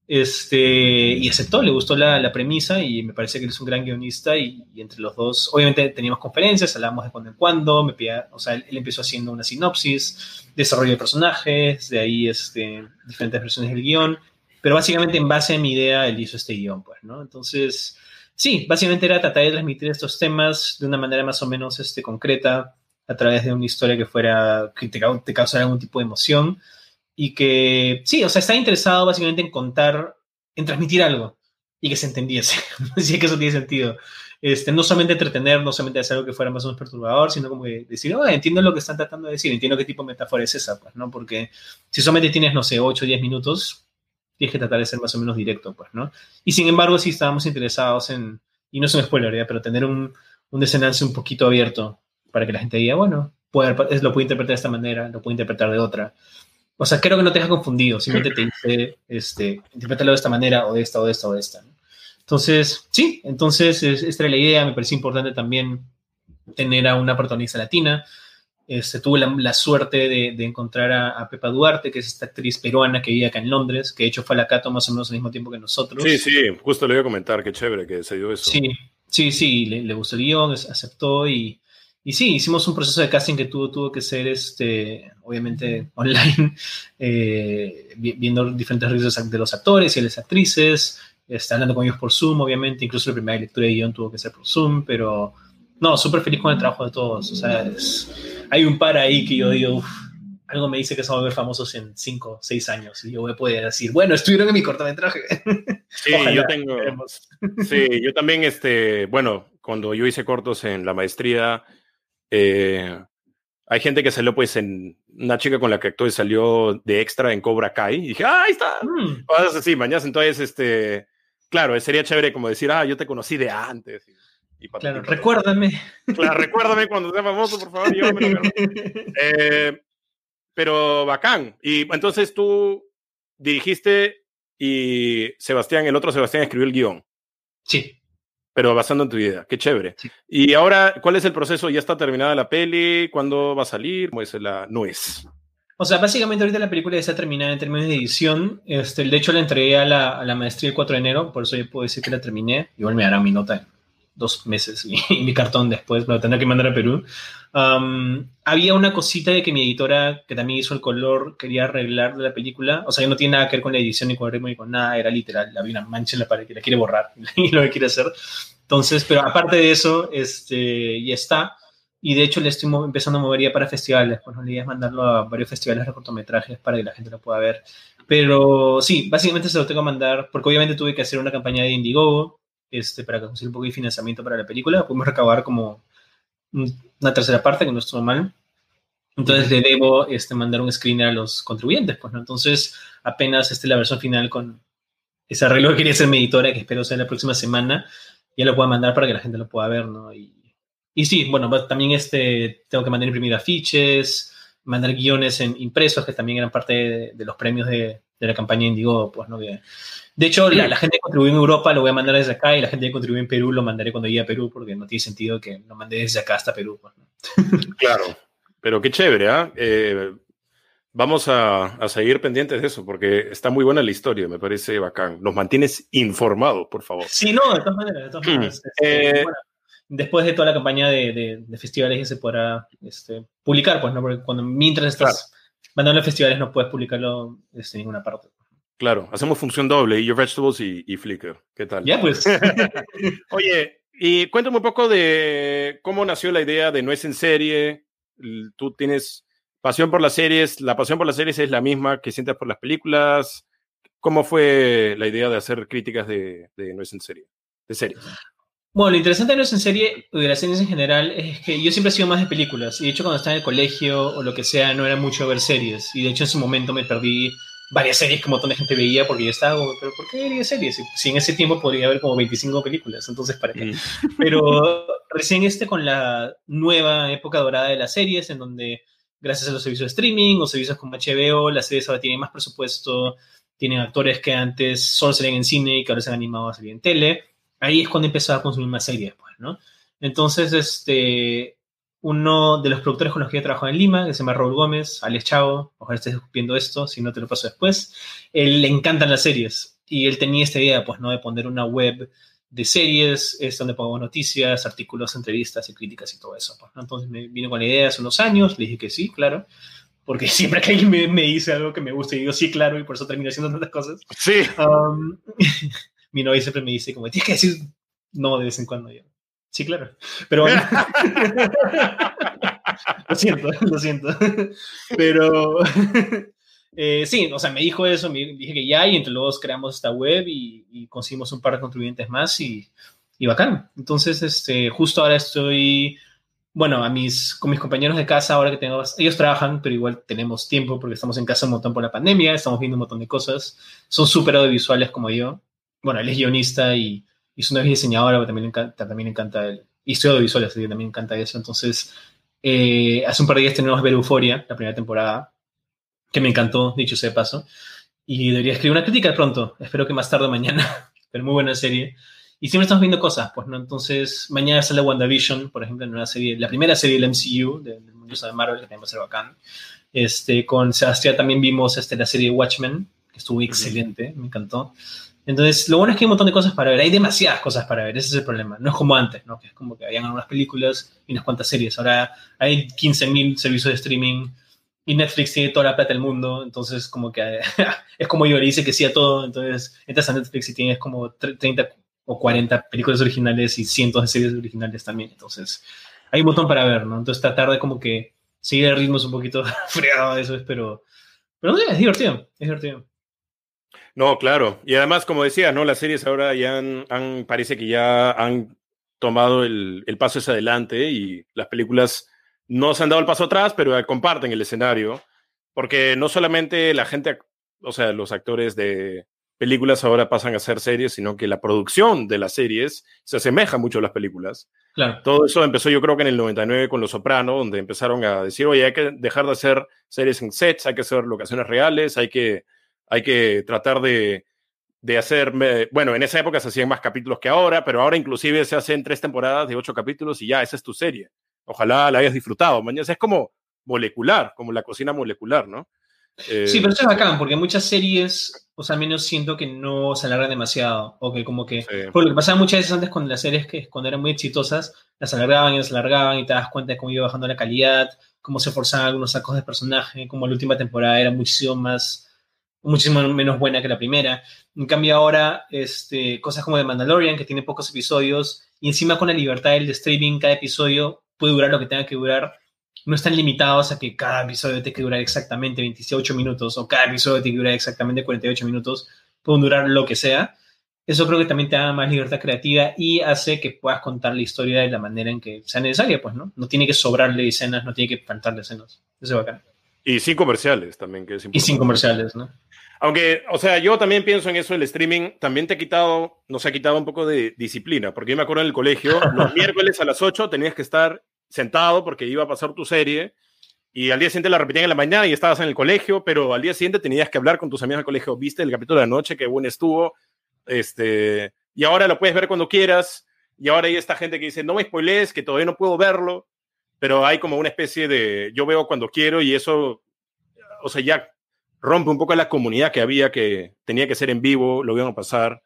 Este, y aceptó, le gustó la, la, premisa y me parece que él es un gran guionista y, y, entre los dos, obviamente teníamos conferencias, hablábamos de cuando en cuando, me pide, o sea, él, él, empezó haciendo una sinopsis, desarrollo de personajes, de ahí este, diferentes versiones del guion, pero básicamente en base a mi idea él hizo este guion, pues, ¿no? Entonces, sí, básicamente era tratar de transmitir estos temas de una manera más o menos este, concreta, a través de una historia que fuera, que te, te causara algún tipo de emoción y que, sí, o sea, está interesado básicamente en contar, en transmitir algo y que se entendiese. (laughs) si es que eso tiene sentido. Este, no solamente entretener, no solamente hacer algo que fuera más o menos perturbador, sino como que decir, oh, entiendo lo que están tratando de decir, entiendo qué tipo de metáfora es esa, pues, ¿no? Porque si solamente tienes, no sé, 8 o 10 minutos, tienes que tratar de ser más o menos directo, pues, ¿no? Y sin embargo, sí estábamos interesados en, y no es un spoiler, ¿ya? pero tener un, un desenlace un poquito abierto para que la gente diga, bueno, puede, lo puede interpretar de esta manera, lo puede interpretar de otra. O sea, creo que no te deja confundido, simplemente te dice, este, interprétalo de esta manera, o de esta, o de esta, o de esta. ¿no? Entonces, sí, entonces esta era la idea, me parecía importante también tener a una protagonista latina. Este, tuve la, la suerte de, de encontrar a, a, Pepa Duarte, que es esta actriz peruana que vive acá en Londres, que de hecho fue a la Cato más o menos al mismo tiempo que nosotros. Sí, sí, justo le iba a comentar, qué chévere que se dio eso. Sí, sí, sí, le, le gustó el guion, aceptó y, y sí, hicimos un proceso de casting que tuvo, tuvo que ser, este, obviamente, online, eh, viendo diferentes reviews de los actores y de las actrices, está hablando con ellos por Zoom, obviamente, incluso la primera lectura de guion tuvo que ser por Zoom, pero no, súper feliz con el trabajo de todos. O sea, es, hay un par ahí que yo digo, uf, algo me dice que se van a ver famosos en 5, 6 años. Y yo voy a poder decir, bueno, estuvieron en mi cortometraje. (laughs) Sí, Ojalá, yo tengo. (laughs) Sí, yo también, este, bueno, cuando yo hice cortos en la maestría, eh, hay gente que salió, pues, en una chica con la que actué salió de extra en Cobra Kai. Y dije, ¡ah, ahí está! Mm. Cosas así, mañana. Entonces, este, claro, sería chévere como decir, ah, yo te conocí de antes. Y, claro, recuérdame. Claro, recuérdame cuando sea famoso, por favor. Yo me lo (laughs) eh, pero bacán. Y entonces tú dirigiste y Sebastián, el otro Sebastián, escribió el guion. Sí pero basando en tu idea. Qué chévere. Sí. Y ahora, ¿cuál es el proceso? ¿Ya está terminada la peli? ¿Cuándo va a salir? ¿Cómo es la nuez? O sea, básicamente ahorita la película ya está terminada en términos de edición. Este, de hecho, la entregué a la, a la maestría el 4 de enero, por eso yo puedo decir que la terminé. Igual me darán mi nota en dos meses y (laughs) mi cartón después, lo tendré que mandar a Perú. Um, había una cosita de que mi editora, que también hizo el color, quería arreglar de la película. O sea, no tiene nada que ver con la edición ni con el ritmo ni con nada, era literal. Había una mancha en la pared que la quiere borrar (laughs) y lo que quiere hacer. Entonces, pero aparte de eso, este, ya está. Y de hecho le estoy empezando a mover ya para festivales. Pues la idea es mandarlo a varios festivales de cortometrajes para que la gente lo pueda ver. Pero sí, básicamente se lo tengo que mandar, porque obviamente tuve que hacer una campaña de Indiegogo este, para conseguir un poco de financiamiento para la película. Pudimos recabar como una tercera parte, que no estuvo mal. Entonces le debo este, mandar un screener a los contribuyentes. Pues, ¿no? Entonces, apenas esté la versión final con ese arreglo que quería hacer mi editora, que espero sea la próxima semana, ya lo pueda mandar para que la gente lo pueda ver, ¿no? Y y sí, bueno, también este, tengo que mandar imprimir afiches, mandar guiones en impresos, que también eran parte de, los premios de, la campaña Indigo, pues, ¿no? de hecho, la, gente que contribuyó en Europa lo voy a mandar desde acá y la gente que contribuyó en Perú lo mandaré cuando llegue a Perú, porque no tiene sentido que lo mande desde acá hasta Perú. Pues, (laughs) claro, pero qué chévere, ¿ah? ¿eh? Vamos a, seguir pendientes de eso, porque está muy buena la historia, me parece bacán. Nos mantienes informado, por favor. Sí, no, de todas maneras. De todas maneras. Este, eh, después de toda la campaña de, festivales que se podrá este, publicar, pues, ¿no? Porque cuando mientras estás mandando a festivales no puedes publicarlo en ninguna parte. Claro, hacemos función doble, y Your Vegetables y, y Flickr. ¿Qué tal? Ya, pues. (laughs) Oye, y cuéntame un poco de cómo nació la idea de No es en serie. Tú tienes pasión por las series, la pasión por las series es la misma que sientes por las películas. ¿Cómo fue la idea de hacer críticas de, de No es en serie? De series. Bueno, lo interesante de No es en serie, de las series en general, es que yo siempre he sido más de películas. Y de hecho, cuando estaba en el colegio o lo que sea, no era mucho ver series. Y de hecho, en su momento me perdí varias series que un montón de gente veía porque yo estaba, pero ¿por qué vería series? Si en ese tiempo podría haber como 25 películas, entonces ¿para qué? Mm. (laughs) Pero recién este con la nueva época dorada de las series, en donde gracias a los servicios de streaming o servicios como HBO, las series ahora tienen más presupuesto, tienen actores que antes solo salían en cine y que ahora se han animado a salir en tele ahí es cuando empezaba a consumir más series, pues, ¿no? Entonces, este, uno de los productores con los que yo trabajado en Lima, que se llama Raúl Gómez, Alex Chavo, ojalá estés viendo esto, si no te lo paso después, él le encantan las series y él tenía esta idea, pues, ¿no? De poner una web de series, es donde pongo noticias, artículos, entrevistas y críticas y todo eso. Pues, Entonces me vino con la idea hace unos años, le dije que sí, claro, porque (laughs) siempre que alguien me, me dice algo que me gusta, y digo sí, claro, y por eso termino haciendo tantas cosas. Sí. Um, (laughs) mi novia siempre me dice como, tienes que decir no de vez en cuando. Yo, sí, claro. Pero bueno. (laughs) lo siento, lo siento. Pero eh, sí, o sea, me dijo eso, me dije que ya, y entre los dos creamos esta web y, conseguimos un par de contribuyentes más y, y bacán. Entonces, este, justo ahora estoy bueno, a mis, con mis compañeros de casa, ahora que tengo, ellos trabajan, pero igual tenemos tiempo porque estamos en casa un montón por la pandemia, estamos viendo un montón de cosas, son súper audiovisuales como yo, bueno, él es guionista y, y su novia es diseñadora, pero también le encanta, también encanta el, y estoy audiovisual, así que también encanta eso. Entonces, eh, hace un par de días tenemos ver Euforia, la primera temporada, que me encantó, dicho sea de paso, y debería escribir una crítica pronto, espero que más tarde mañana, (laughs) pero muy buena serie. Y siempre estamos viendo cosas, pues, ¿no? Entonces, mañana sale WandaVision, por ejemplo, en una serie, la primera serie del MCU, del mundo de Marvel, que también va a ser bacán. Este, con Sebastián también vimos este, la serie Watchmen, que estuvo excelente, me encantó. Entonces, lo bueno es que hay un montón de cosas para ver. Hay demasiadas cosas para ver, ese es el problema. No es como antes, ¿no? Que es como que habían algunas películas y unas cuantas series. Ahora hay 15.000 servicios de streaming y Netflix tiene toda la plata del mundo. Entonces, como que (laughs) es como yo le dice que sí a todo. Entonces, entras a Netflix y tienes como 30 o 40 películas originales y cientos de series originales también. Entonces, hay un montón para ver, ¿no? Entonces, tratar de como que seguir el ritmo es un poquito (laughs) fregado eso, es, pero, pero no sé, es divertido, es divertido. No, claro. Y además, como decía, ¿no? Las series ahora ya han, parece que ya han tomado el, paso hacia adelante y las películas no se han dado el paso atrás, pero comparten el escenario. Porque no solamente la gente, o sea, los actores de películas ahora pasan a ser series, sino que la producción de las series se asemeja mucho a las películas. Claro. Todo eso empezó yo creo que en el 99 con Los Soprano, donde empezaron a decir, oye, hay que dejar de hacer series en sets, hay que hacer locaciones reales, hay que hay que tratar de, de hacer, bueno, en esa época se hacían más capítulos que ahora, pero ahora inclusive se hacen tres temporadas de ocho capítulos y ya, esa es tu serie. Ojalá la hayas disfrutado. Mañana es como molecular, como la cocina molecular, ¿no? sí, pero eso es bacán, porque muchas series, o sea, al menos siento que no se alargan demasiado, o que como que, porque lo que pasaba muchas veces antes con las series que cuando eran muy exitosas, las alargaban y las alargaban y te das cuenta de cómo iba bajando la calidad, cómo se forzaban algunos sacos de personaje, como la última temporada era muchísimo más muchísimo menos buena que la primera. En cambio ahora, este, cosas como The Mandalorian, que tiene pocos episodios, y encima con la libertad del streaming, cada episodio puede durar lo que tenga que durar. No están limitados a que cada episodio tenga que durar exactamente 28 minutos o cada episodio tenga que durar exactamente 48 minutos. Pueden durar lo que sea. Eso creo que también te da más libertad creativa y hace que puedas contar la historia de la manera en que sea necesaria, pues, ¿no? No tiene que sobrarle escenas, no tiene que faltarle escenas. Eso es bacán. Y sin comerciales también, que es importante. Y sin comerciales, ¿no? Aunque, o sea, yo también pienso en eso, el streaming también te ha quitado, nos ha quitado un poco de disciplina, porque yo me acuerdo en el colegio, (laughs) los miércoles a las 8 tenías que estar sentado porque iba a pasar tu serie y al día siguiente la repetían en la mañana y estabas en el colegio, pero al día siguiente tenías que hablar con tus amigos del colegio, viste el capítulo de la noche, qué bueno estuvo, este, y ahora lo puedes ver cuando quieras, y ahora hay esta gente que dice, no me spoilees, que todavía no puedo verlo, pero hay como una especie de, yo veo cuando quiero y eso, o sea, ya rompe un poco la comunidad que había, que tenía que ser en vivo, lo iban a pasar.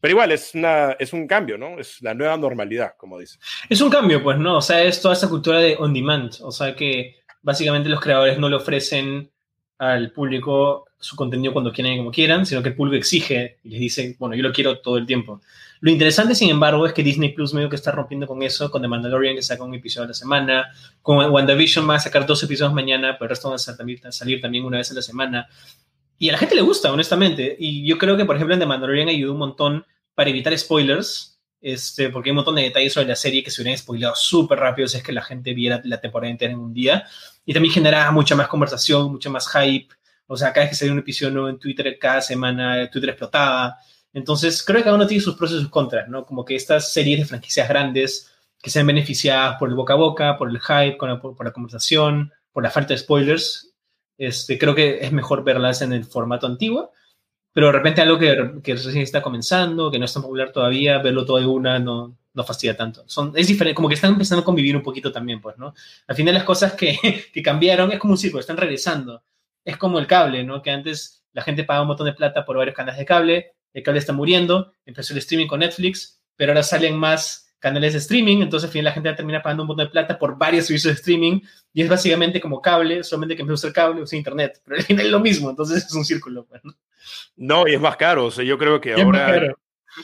Pero igual, es, una, es un cambio, ¿no? Es la nueva normalidad, como dice. Es un cambio, pues, ¿no? O sea, es toda esa cultura de on demand. O sea, que básicamente los creadores no le ofrecen al público su contenido cuando quieran y como quieran, sino que el exige y les dice, bueno, yo lo quiero todo el tiempo. Lo interesante, sin embargo, es que Disney Plus medio que está rompiendo con eso, con The Mandalorian que saca un episodio a la semana, con WandaVision va a sacar dos episodios mañana, pero el resto van a salir también una vez a la semana. Y a la gente le gusta, honestamente. Y yo creo que, por ejemplo, en The Mandalorian ayudó un montón para evitar spoilers, este, porque hay un montón de detalles sobre la serie que se hubieran spoilado súper rápido si es que la gente viera la temporada entera en un día. Y también generaba mucha más conversación, mucha más hype. O sea, cada vez que salía un episodio nuevo en Twitter, cada semana Twitter explotaba. Entonces, creo que cada uno tiene sus pros y sus contras, ¿no? Como que estas series de franquicias grandes que sean beneficiadas por el boca a boca, por el hype, por, la conversación, por la falta de spoilers, este, creo que es mejor verlas en el formato antiguo, pero de repente algo que, que recién está comenzando, que no es tan popular todavía, verlo todo de una no, no fastidia tanto. Son, es diferente, como que están empezando a convivir un poquito también, pues, ¿no? Al final las cosas que, (laughs) que cambiaron es como un círculo, están regresando. Es como el cable, ¿no? Que antes la gente pagaba un montón de plata por varios canales de cable, el cable está muriendo, empezó el streaming con Netflix, pero ahora salen más canales de streaming, entonces al final la gente termina pagando un montón de plata por varios servicios de streaming y es básicamente como cable, solamente que en vez de usar cable usa internet, pero al final es lo mismo, entonces es un círculo. Pues, ¿no? y es más caro, o sea, yo creo que ahora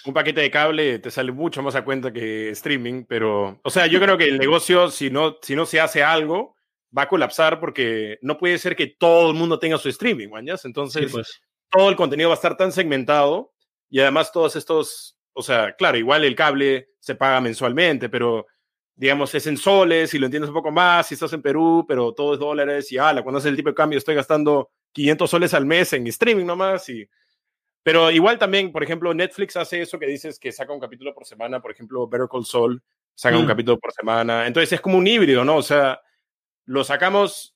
un paquete de cable te sale mucho más a cuenta que streaming, pero, o sea, yo creo que el negocio, si no, si no se hace algo, va a colapsar porque no puede ser que todo el mundo tenga su streaming, ¿mañas? Entonces, pues. todo el contenido va a estar tan segmentado y además todos estos, o sea, claro, igual el cable se paga mensualmente, pero digamos es en soles y lo entiendes un poco más si estás en Perú, pero todo es dólares y ala, cuando hace el tipo de cambio estoy gastando 500 soles al mes en streaming nomás y pero igual también, por ejemplo, Netflix hace eso que dices que saca un capítulo por semana, por ejemplo, Better Call Saul saca un mm. capítulo por semana. Entonces es como un híbrido, ¿no? O sea, lo sacamos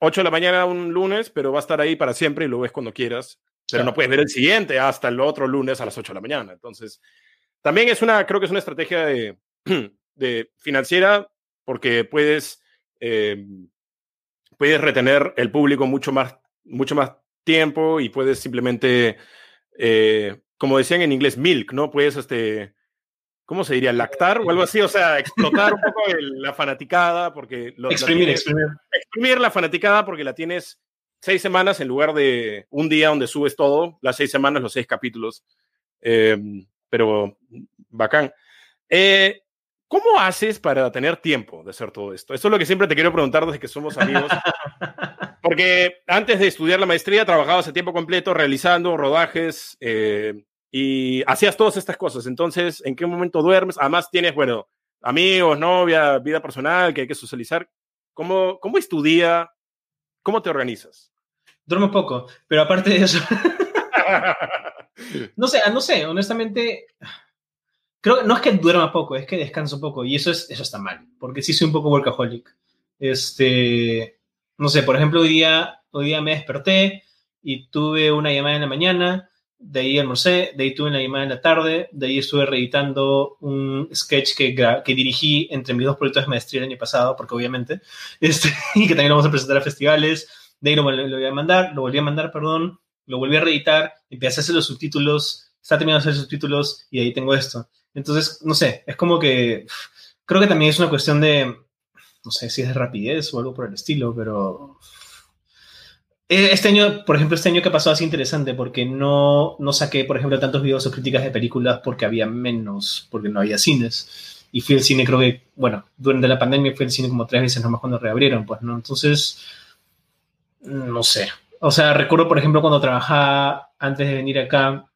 8 de la mañana un lunes, pero va a estar ahí para siempre y lo ves cuando quieras pero no puedes ver el siguiente hasta el otro lunes a las 8 de la mañana. Entonces, también es una, creo que es una estrategia de, (clears throat) de financiera porque puedes, eh, puedes retener el público mucho más, mucho más tiempo y puedes simplemente, eh, como decían en inglés, milk, ¿no? Puedes, este, ¿cómo se diría? Lactar o algo así, o sea, explotar un poco la fanaticada porque... Lo, exprimir, exprimir. Exprimir la fanaticada porque la tienes seis semanas en lugar de un día donde subes todo, las seis semanas, los seis capítulos. Em, pero bacán. Eh, ¿Cómo haces para tener tiempo de hacer todo esto? Eso es lo que siempre te quiero preguntar desde que somos amigos. (laughs) Porque antes de estudiar la maestría trabajabas a tiempo completo realizando rodajes eh, y hacías todas estas cosas. Entonces, ¿en qué momento duermes? Además tienes, bueno, amigos, novia, vida personal que hay que socializar. ¿Cómo, cómo es tu día ¿Cómo te organizas? Duermo poco, pero aparte de eso. (laughs) no sé, no sé, honestamente. Creo que no es que duerma poco, es que descanso poco. Y eso, es, eso está mal, porque sí soy un poco workaholic. Este. No sé, por ejemplo, hoy día, hoy día me desperté y tuve una llamada en la mañana, de ahí almorcé, de ahí tuve una llamada en la tarde, de ahí estuve reeditando un sketch que, que dirigí entre mis dos proyectos de maestría el año pasado, porque obviamente, (laughs) este, y que también lo vamos a presentar a festivales, de ahí lo, lo, voy a mandar, lo volví a mandar, perdón, lo volví a reeditar, empecé a hacer los subtítulos, está terminando de hacer subtítulos y ahí tengo esto. Entonces, no sé, es como que creo que también es una cuestión de, no sé si es de rapidez o algo por el estilo, pero este año, por ejemplo, este año que pasó así interesante porque no, no saqué, por ejemplo, tantos videos o críticas de películas porque había menos, porque no había cines. Y fui al cine, creo que, bueno, durante la pandemia fui al cine como tres veces nomás cuando reabrieron, pues, ¿no? Entonces, no sé. O sea, recuerdo, por ejemplo, cuando trabajaba antes de venir acá,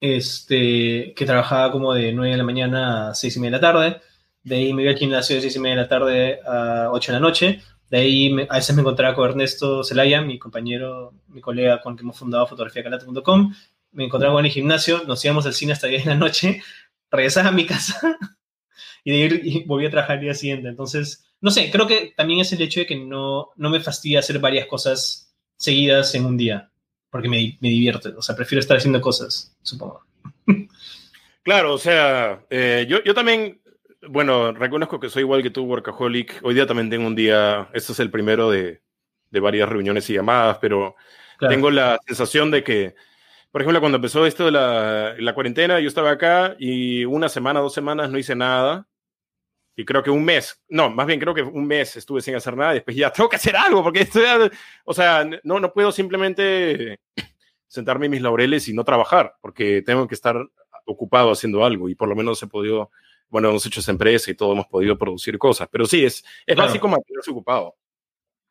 este, que trabajaba como de 9 de la mañana a 6 y media de la tarde. De ahí me iba al gimnasio de 6 y media de la tarde a 8 de la noche De ahí a veces me encontraba con Ernesto Zelaya, mi compañero, mi colega con el que hemos fundado fotografiacalate.com. Me encontraba con el gimnasio, nos íbamos al cine hasta 10 de la noche, (laughs) regresaba a mi casa (laughs) y de ir y volví a trabajar el día siguiente. Entonces, no sé, creo que también es el hecho de que no, no me fastidia hacer varias cosas seguidas en un día, porque me, me divierte. O sea, prefiero estar haciendo cosas, supongo. (laughs) Claro, o sea, eh, yo, yo también, bueno, reconozco que soy igual que tú, workaholic. Hoy día también tengo un día, este es el primero de, de varias reuniones y llamadas, pero claro. tengo la sensación de que, por ejemplo, cuando empezó esto de la, la, cuarentena, yo estaba acá y una semana, dos semanas no hice nada. Y creo que un mes, no, más bien creo que un mes estuve sin hacer nada y después ya (laughs) tengo que hacer algo porque estoy, o sea, no, no puedo simplemente sentarme en mis laureles y no trabajar porque tengo que estar ocupado haciendo algo y por lo menos he podido, bueno, hemos hecho esa empresa y todo, hemos podido producir cosas, pero sí, es, es claro. básico mantenerse ocupado.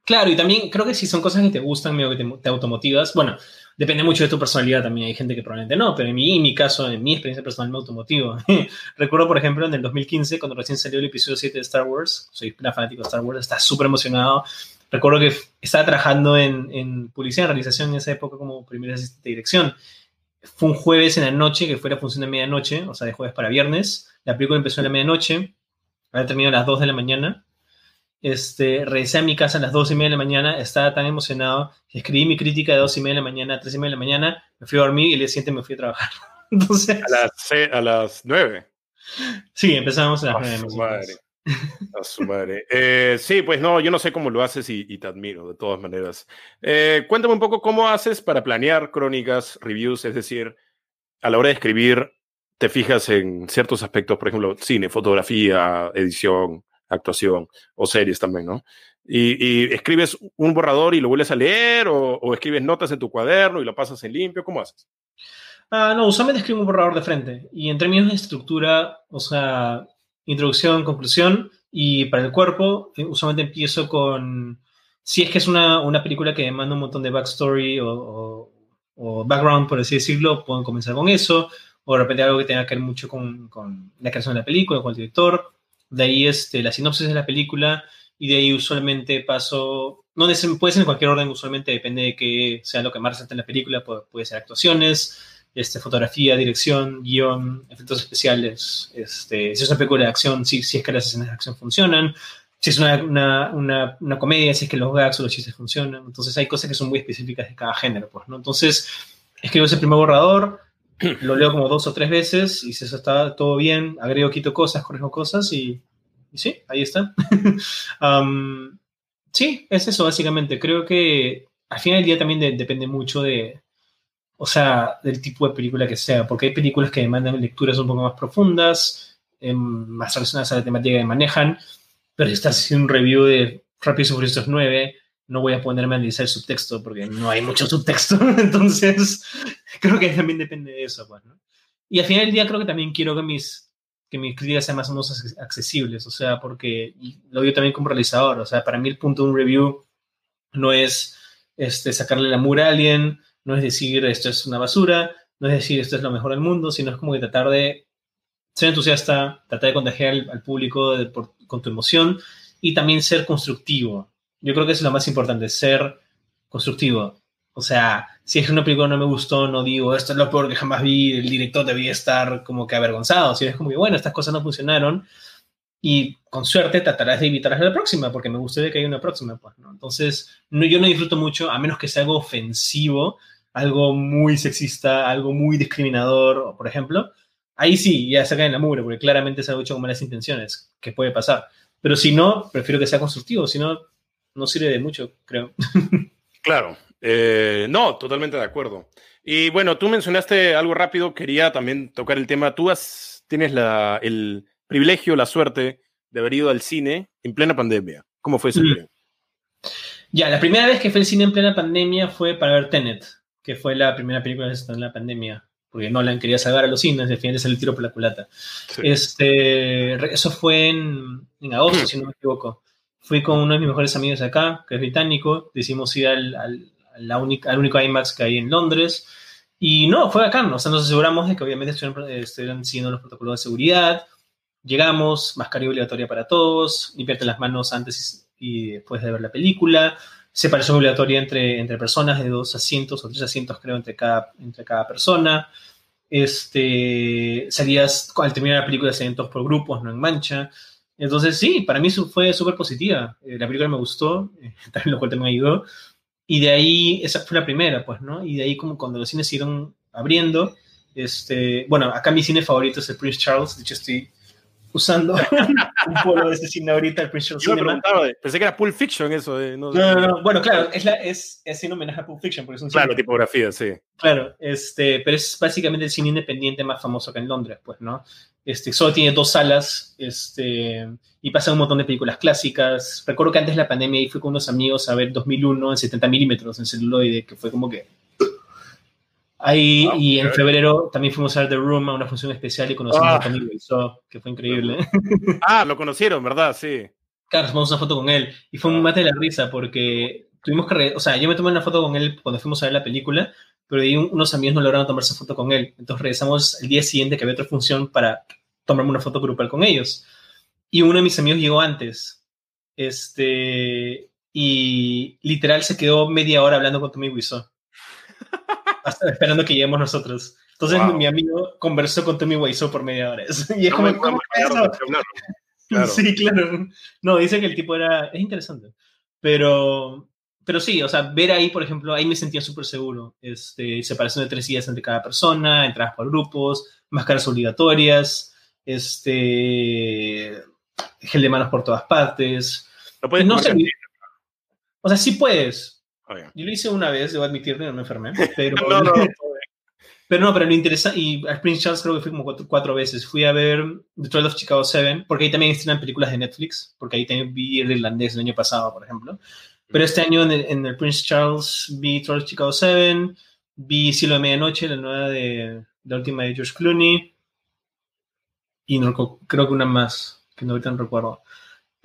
Claro, y también creo que si son cosas que te gustan, medio que te, te, automotivas, bueno, depende mucho de tu personalidad también, hay gente que probablemente no, pero en mi, en mi caso, en mi experiencia personal me automotivo. (laughs) Recuerdo, por ejemplo, en el 2015, cuando recién salió el episodio 7 de Star Wars, soy una fanático de Star Wars, estaba súper emocionado. Recuerdo que estaba trabajando en, en publicidad, en realización en esa época como primer asistente de dirección fue un jueves en la noche, que fue la función de medianoche, o sea, de jueves para viernes. La película empezó en la medianoche, había terminado a las 2 de la mañana. Este, regresé a mi casa a las 2 y media de la mañana, estaba tan emocionado que escribí mi crítica de 2 y media de la mañana a 3 y media de la mañana, me fui a dormir y el día siguiente me fui a trabajar. (laughs) Entonces, a, las, a las 9. Sí, empezamos a las 9. Su madre. A su madre. Eh, sí, pues no, yo no sé cómo lo haces y, y te admiro, de todas maneras. Eh, cuéntame un poco cómo haces para planear crónicas, reviews, es decir, a la hora de escribir, te fijas en ciertos aspectos, por ejemplo, cine, fotografía, edición, actuación o series también, ¿no? Y, escribes un borrador y lo vuelves a leer o, escribes notas en tu cuaderno y lo pasas en limpio, ¿cómo haces? Uh, no, usualmente escribo un borrador de frente y en términos de estructura, o sea, introducción, conclusión, y para el cuerpo, eh, usualmente empiezo con, si es que es una, una película que demanda un montón de backstory o, o, o, background, por así decirlo, pueden comenzar con eso, o de repente algo que tenga que ver mucho con, con la creación de la película, con el director, de ahí este, la sinopsis de la película, y de ahí usualmente paso, no puede ser en cualquier orden, usualmente depende de que sea lo que más resalta en la película, puede, puede ser actuaciones, este, fotografía, dirección, guion, efectos especiales, este, si es una película de acción, si, si es que las escenas de acción funcionan, si es una, una, una, una, comedia, si es que los gags o los chistes funcionan. Entonces hay cosas que son muy específicas de cada género, pues, ¿no? Entonces escribo ese primer borrador, (clears throat) lo leo como dos o tres veces y si eso está todo bien, agrego, quito cosas, corrijo cosas y, y sí, ahí está. (laughs) um, sí, es eso básicamente. Creo que al final del día también de, depende mucho de, o sea, del tipo de película que sea, porque hay películas que demandan lecturas un poco más profundas, eh, más relacionadas a la temática que manejan, pero si estás haciendo un review de Rápidos y Furiosos 9, no voy a ponerme a analizar el subtexto porque no hay mucho subtexto, (laughs) entonces creo que también depende de eso, pues. Y al final del día creo que también quiero que mis, que mis críticas sean más accesibles, o sea, porque lo digo también como realizador, o sea, para mí el punto de un review no es este, sacarle la mura a alguien, no es decir esto es una basura, no es decir esto es lo mejor del mundo, sino es como que tratar de ser entusiasta, tratar de contagiar al, al público con tu emoción y también ser constructivo. Yo creo que eso es lo más importante, ser constructivo. O sea, si es una película no me gustó, no digo, esto es lo peor que jamás vi, el director debía estar como que avergonzado, si es como que, bueno, estas cosas no funcionaron y con suerte tratarás de evitarlas a la próxima, porque me gustaría que haya una próxima, pues, ¿no? Entonces, no, yo no disfruto mucho, a menos que sea algo ofensivo, algo muy sexista, algo muy discriminador, por ejemplo, ahí sí, ya sacan la mugre, porque claramente es algo hecho con malas intenciones, que puede pasar. Pero si no, prefiero que sea constructivo, si no, no sirve de mucho, creo. Claro, eh, no, totalmente de acuerdo. Y bueno, tú mencionaste algo rápido, quería también tocar el tema. Tú has, tienes la, el privilegio, la suerte de haber ido al cine en plena pandemia. ¿Cómo fue ese mm. Ya, la primera vez que fue al cine en plena pandemia fue para ver Tenet que fue la primera película que se en la pandemia, porque Nolan quería salvar a los cines, al final de el tiro por la culata. Sí. Este, eso fue en, en agosto, si no me equivoco. Fui con uno de mis mejores amigos acá, que es británico, decidimos ir al, al, la única, al único IMAX que hay en Londres, y no, fue acá, o sea, nos aseguramos de que obviamente estuvieran, estuvieran siguiendo los protocolos de seguridad, llegamos, mascarilla obligatoria para todos, limpiarte las manos antes y después de ver la película. Separación obligatoria entre, entre personas de dos asientos o tres asientos, creo, entre cada, entre cada persona. Este, salías, al terminar la película, salían todos por grupos, no en mancha. Entonces, sí, para mí fue súper positiva. Eh, la película me gustó, eh, (laughs) también lo cual también ayudó. Y de ahí, esa fue la primera, pues, ¿no? Y de ahí, como cuando los cines siguieron abriendo, este, bueno, acá mi cine favorito es el Prince Charles, de hecho estoy usando (laughs) un polo de ese cine ahorita, el Prince Charles Yo me Cinema. preguntaba, pensé que era Pulp Fiction eso. de- no, No, no, no, bueno, claro, es, la, es, es un homenaje a Pulp Fiction, porque es un Claro, cine- tipografía, sí. Claro, este, pero es básicamente el cine independiente más famoso que en Londres, pues, ¿no? Este, solo tiene dos salas, este, y pasan un montón de películas clásicas. Recuerdo que antes de la pandemia y fui con unos amigos a ver 2001 en 70 milímetros en celuloide, que fue como que... Ahí, Wow, y en febrero también fuimos a ver The Room, a una función especial y conocimos Ah. a Tommy Wiseau, que fue increíble. (laughs) Ah, lo conocieron, ¿verdad? Sí. Claro, tomamos una foto con él y fue un mate de la risa porque tuvimos que, o sea, yo me tomé una foto con él cuando fuimos a ver la película, pero ahí un- unos amigos no lograron tomarse foto con él. Entonces regresamos el día siguiente que había otra función para tomarme una foto grupal con ellos. Y uno de mis amigos llegó antes. Este, y literal se quedó media hora hablando con Tommy Wiseau. Hasta esperando que lleguemos nosotros. Entonces Wow. mi amigo conversó con Tommy Wiseau por media hora. (laughs) Y es No como, me ¿cómo eso? Claro. Sí, claro. No, dice que el tipo era. Es interesante. Pero. Pero sí, o sea, ver ahí, por ejemplo, ahí me sentía súper seguro. Este, separación de tres días entre cada persona, entradas por grupos, máscaras obligatorias, este, gel de manos por todas partes. No puedes No sé. O sea, sí puedes. Ya. Yo lo hice una vez, debo admitirlo, no me enfermé. (laughs) Pero No, no, no. pero no, pero lo interesante, y a Prince Charles creo que fui como cuatro, cuatro veces. Fui a ver The Trial of Chicago 7, porque ahí también estrenan películas de Netflix, porque ahí también vi el irlandés el año pasado, por ejemplo. Pero este año en el, en el Prince Charles vi Trial of Chicago 7, vi Cielo de Medianoche, la nueva de la última de George Clooney, y no, creo que una más, que no ahorita no recuerdo.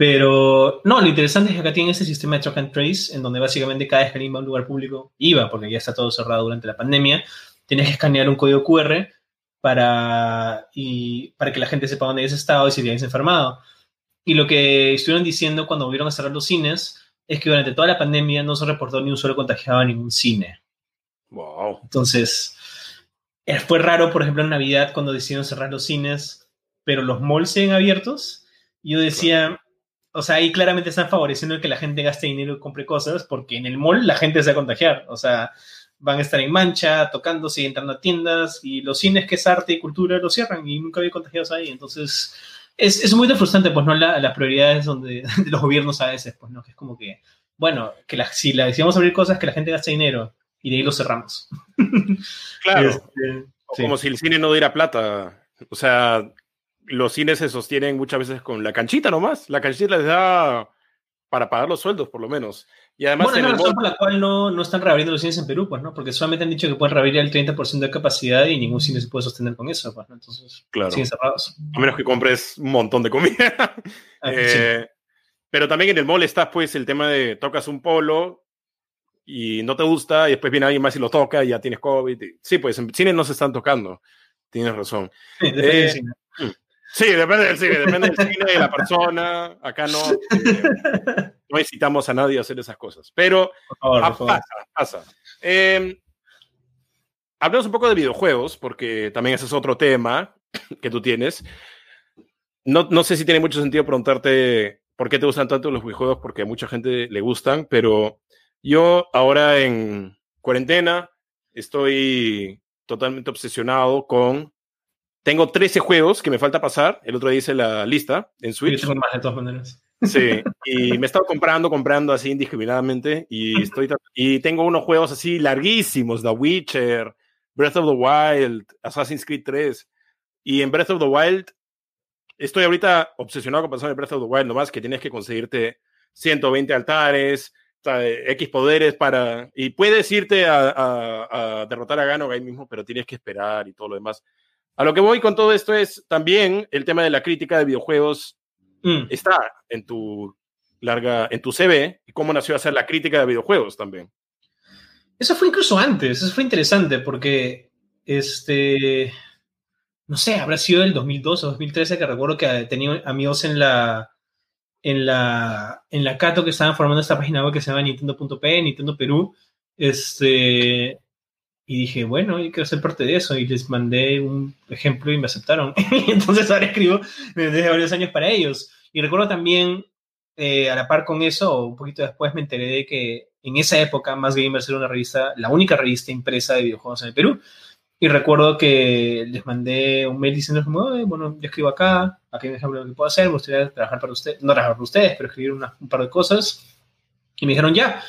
Pero no, lo interesante es que acá tienen ese sistema de track and trace, en donde básicamente cada vez que alguien va a un lugar público, iba, porque ya está todo cerrado durante la pandemia, tienes que escanear un código QR para, y, para que la gente sepa dónde hayas estado y si te hayas enfermado. Y lo que estuvieron diciendo cuando volvieron a cerrar los cines es que durante toda la pandemia no se reportó ni un solo contagiado en ningún cine. Wow. Entonces, eh, fue raro, por ejemplo, en Navidad cuando decidieron cerrar los cines, pero los malls siguen abiertos. Yo decía, o sea, ahí claramente están favoreciendo que la gente gaste dinero y compre cosas, porque en el mall la gente se va a contagiar. O sea, van a estar en mancha, tocando, siguen entrando a tiendas, y los cines que es arte y cultura los cierran, y nunca había contagiados ahí. Entonces, es, es muy frustrante, pues, ¿no? La- las prioridades donde, de (laughs) los gobiernos a veces, pues, ¿no? Que es como que, bueno, que la, si, la, a abrir cosas, que la gente gaste dinero, y de ahí lo cerramos. (laughs) Claro. Este, sí. Como si el cine no diera plata. O sea, los cines se sostienen muchas veces con la canchita nomás. La canchita les da para pagar los sueldos, por lo menos. Y además, bueno, es la razón por la cual no, no están reabriendo los cines en Perú, pues, ¿no? Porque solamente han dicho que pueden reabrir el 30% de capacidad y ningún cine se puede sostener con eso, pues, ¿no? Entonces, Claro. siguen cerrados. a menos que compres un montón de comida. Ah. Eh, Pero también en el mall está pues el tema de tocas un polo y no te gusta y después viene alguien más y lo toca y ya tienes COVID. y- Sí, pues en cine no se están tocando. Tienes razón. Sí, eh, cine. Sí, depende del cine, depende del cine, de la persona. Acá no, eh, (laughs) no incitamos a nadie a hacer esas cosas. Pero favor, ah, favor. pasa, pasa. Eh, hablemos un poco de videojuegos, porque también ese es otro tema que tú tienes. No, no sé si tiene mucho sentido preguntarte por qué te gustan tanto los videojuegos, porque a mucha gente le gustan, pero yo ahora en cuarentena estoy totalmente obsesionado con... Tengo 13 juegos que me falta pasar. El otro día hice la lista en Yo Switch. tengo más de todas maneras. Sí, (laughs) y me he estado comprando, comprando así indiscriminadamente y (laughs) estoy y tengo unos juegos así larguísimos, The Witcher, Breath of the Wild, Assassin's Creed 3 y en Breath of the Wild estoy ahorita obsesionado con pasar el Breath of the Wild, nomás que tienes que conseguirte 120 altares, X poderes para y puedes irte a, a- a derrotar a Ganon ahí mismo, pero tienes que esperar y todo lo demás. A lo que voy con todo esto es también el tema de la crítica de videojuegos Mm. está en tu larga, en tu CV y cómo nació a hacer la crítica de videojuegos también. Eso fue incluso antes, eso fue interesante porque, este, no sé, habrá sido el 2012 o 2013 que recuerdo que tenía amigos en la, en la, en la Cato que estaban formando esta página web que se llama Nintendo.p, Nintendo Perú, este, y dije, bueno, yo quiero ser parte de eso. Y les mandé un ejemplo y me aceptaron. (laughs) Entonces ahora escribo desde varios años para ellos. Y recuerdo también, eh, a la par con eso, un poquito después me enteré de que en esa época Más Gamers era una revista, la única revista impresa de videojuegos en el Perú. Y recuerdo que les mandé un mail diciendo, bueno, yo escribo acá, aquí hay un ejemplo de lo que puedo hacer, me gustaría trabajar para ustedes, no trabajar para ustedes, pero escribir un par de cosas. Y me dijeron, ya.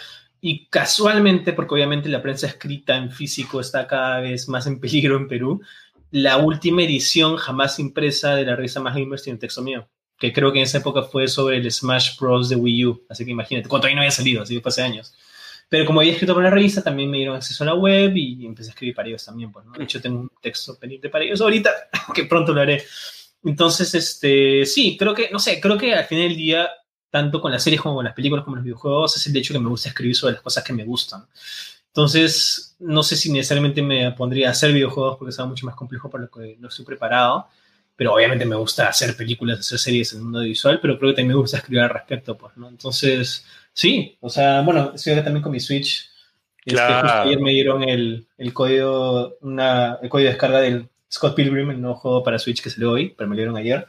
Y casualmente, porque obviamente la prensa escrita en físico está cada vez más en peligro en Perú, la última edición jamás impresa de la revista Más Gamers tiene texto mío, que creo que en esa época fue sobre el Smash Bros. de Wii U. Así que imagínate, cuando todavía no había salido, así que fue hace años. Pero como había escrito para la revista, también me dieron acceso a la web y empecé a escribir para ellos también. Pues, ¿no? De hecho, tengo un texto pendiente para ellos ahorita, (laughs) que pronto lo haré. Entonces, este, sí, creo que, no sé, creo que al final del día, tanto con las series como con las películas como los videojuegos, es el hecho que me gusta escribir sobre las cosas que me gustan. Entonces, no sé si necesariamente me pondría a hacer videojuegos porque sea mucho más complejo para lo que no estoy preparado, pero obviamente me gusta hacer películas, hacer series en el mundo visual, pero creo que también me gusta escribir al respecto, pues, ¿no? Entonces, Sí, o sea, bueno, estoy acá también con mi Switch. Claro. Este, ayer me dieron el, el código, una, el código de descarga del Scott Pilgrim, el nuevo juego para Switch que salió hoy, pero me lo dieron ayer.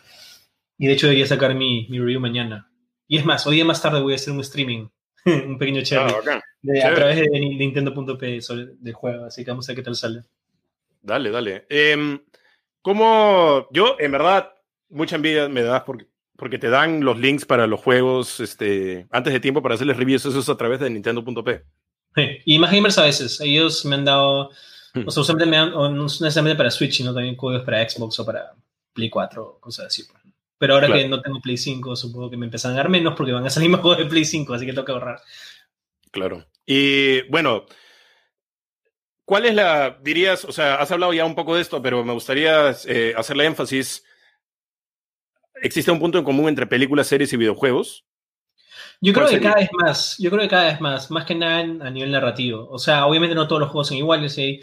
Y de hecho debería sacar mi, mi review mañana. Y es más, hoy día más tarde voy a hacer un streaming, (laughs) un pequeño chat ah, a través de, Nintendo.p del juego, así que vamos a ver qué tal sale. Dale, dale. Eh, ¿Cómo? Yo, en verdad, mucha envidia me das porque porque te dan los links para los juegos este, antes de tiempo para hacerles reviews, eso es a través de Nintendo.p. Sí. (laughs) Y más gamers a veces, ellos me han dado, hmm. o sea, usualmente me han, no necesariamente para Switch, sino también códigos para Xbox o para Play 4, cosas así. Pues. Pero ahora que no tengo Play 5, supongo que me empiezan a dar menos porque van a salir (laughs) más juegos de Play 5, así que tengo que ahorrar. Claro. Y bueno, ¿cuál es la, dirías, o sea, has hablado ya un poco de esto, pero me gustaría eh, hacerle énfasis existe un punto en común entre películas, series y videojuegos. Yo creo que cada vez más, yo creo que cada vez más, más que nada a nivel narrativo. O sea, obviamente no todos los juegos son iguales, hay,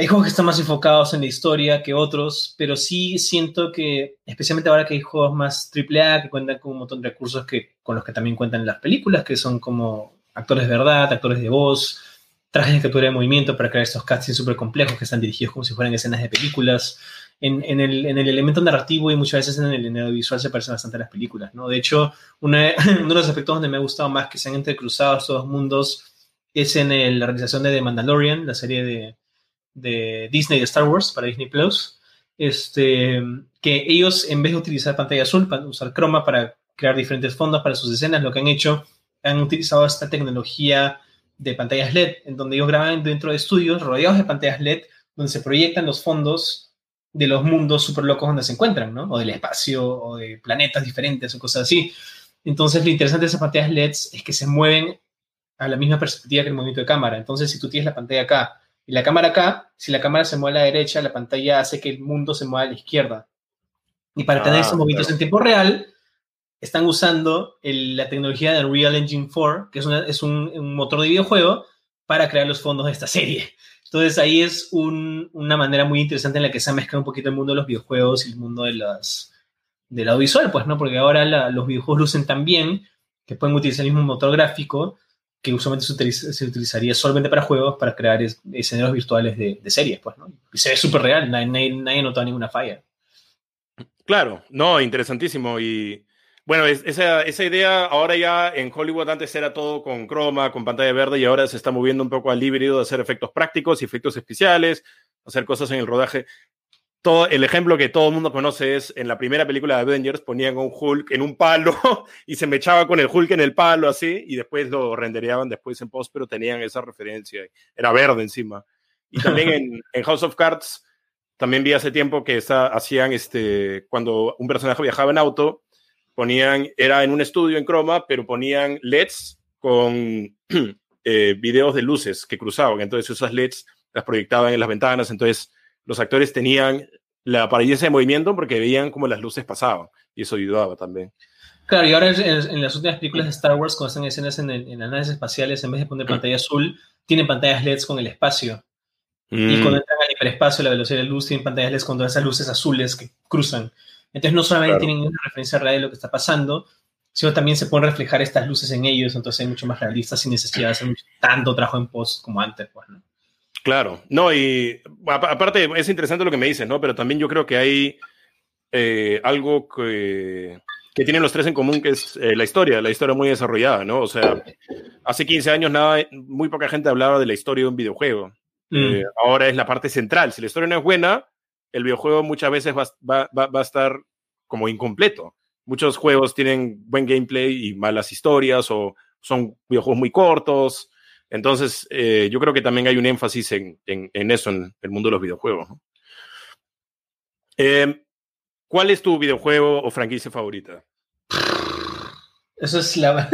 hay juegos que están más enfocados en la historia que otros, pero sí siento que, especialmente ahora que hay juegos más AAA que cuentan con un montón de recursos que, con los que también cuentan las películas, que son como actores de verdad, actores de voz, trajes de captura de movimiento para crear estos cutscenes súper complejos que están dirigidos como si fueran escenas de películas en, el, elemento narrativo y muchas veces en el, audiovisual se parecen bastante a las películas, ¿no? De hecho, (laughs) uno de los aspectos donde me ha gustado más que se han entrecruzados estos dos mundos es en la realización de The Mandalorian, la serie de, de, Disney de Star Wars para Disney Plus, este, que ellos en vez de utilizar pantalla azul, para usar croma para crear diferentes fondos para sus escenas, lo que han hecho, han utilizado esta tecnología de pantallas LED, en donde ellos graban dentro de estudios rodeados de pantallas LED, donde se proyectan los fondos de los mundos súper locos donde se encuentran, ¿no? O del espacio, o de planetas diferentes, o cosas así. Entonces, lo interesante de esas pantallas LEDs es que se mueven a la misma perspectiva que el movimiento de cámara. Entonces, si tú tienes la pantalla acá y la cámara acá, si la cámara se mueve a la derecha, la pantalla hace que el mundo se mueva a la izquierda. Y para tener esos ah, movimientos en tiempo real, están usando la tecnología de Real Engine 4, que es, es un, un, motor de videojuego, para crear los fondos de esta serie. Entonces ahí es una manera muy interesante en la que se mezcla un poquito el mundo de los videojuegos y el mundo de las, del audiovisual, pues, ¿no? Porque ahora los videojuegos lucen tan bien que pueden utilizar el mismo motor gráfico que usualmente se, utilizaría solamente para juegos para crear escenarios virtuales de, series, pues, ¿no? Y se ve súper real, nadie, nadie, notó ninguna falla. Claro, no, interesantísimo. Y bueno, esa, esa, idea ahora ya en Hollywood antes era todo con croma, con pantalla verde y ahora se está moviendo un poco al híbrido de hacer efectos prácticos y efectos especiales, hacer cosas en el rodaje. Todo, el ejemplo que todo el mundo conoce es en la primera película de Avengers ponían un Hulk en un palo (laughs) y se me echaba con el Hulk en el palo así y después lo rendereaban después en post, pero tenían esa referencia. Era verde encima. Y (laughs) también en, en House of Cards también vi hace tiempo que hacían este, cuando un personaje viajaba en auto, ponían, era en un estudio en croma, pero ponían LEDs con (clears throat) eh, videos de luces que cruzaban. Entonces esas LEDs las proyectaban en las ventanas. Entonces los actores tenían la apariencia de movimiento porque veían cómo las luces pasaban. Y eso ayudaba también. Claro, y ahora en, las últimas películas de Star Wars, cuando están escenas en, en las naves espaciales, en vez de poner mm. pantalla azul, tienen pantallas LEDs con el espacio. Y mm. cuando entran al hiperespacio, la velocidad de la luz, tienen pantallas LEDs con todas esas luces azules que cruzan. Entonces no solamente tienen una referencia real de lo que está pasando, sino también se pueden reflejar estas luces en ellos, entonces hay mucho más realistas sin necesidad de hacer tanto trabajo en post como antes, pues, ¿no? Claro, no, y aparte es interesante lo que me dices, ¿no? Pero también yo creo que hay eh, algo que, que, tienen los tres en común, que es eh, la historia, la historia muy desarrollada, ¿no? O sea, hace 15 años nada, muy poca gente hablaba de la historia de un videojuego. Mm. Eh, ahora es la parte central. Si la historia no es buena, el videojuego muchas veces va, va, va, a estar como incompleto. Muchos juegos tienen buen gameplay y malas historias o son videojuegos muy cortos. Entonces, eh, yo creo que también hay un énfasis en, en, eso en el mundo de los videojuegos. Em, ¿Cuál es tu videojuego o franquicia favorita? (sighs) Eso es la.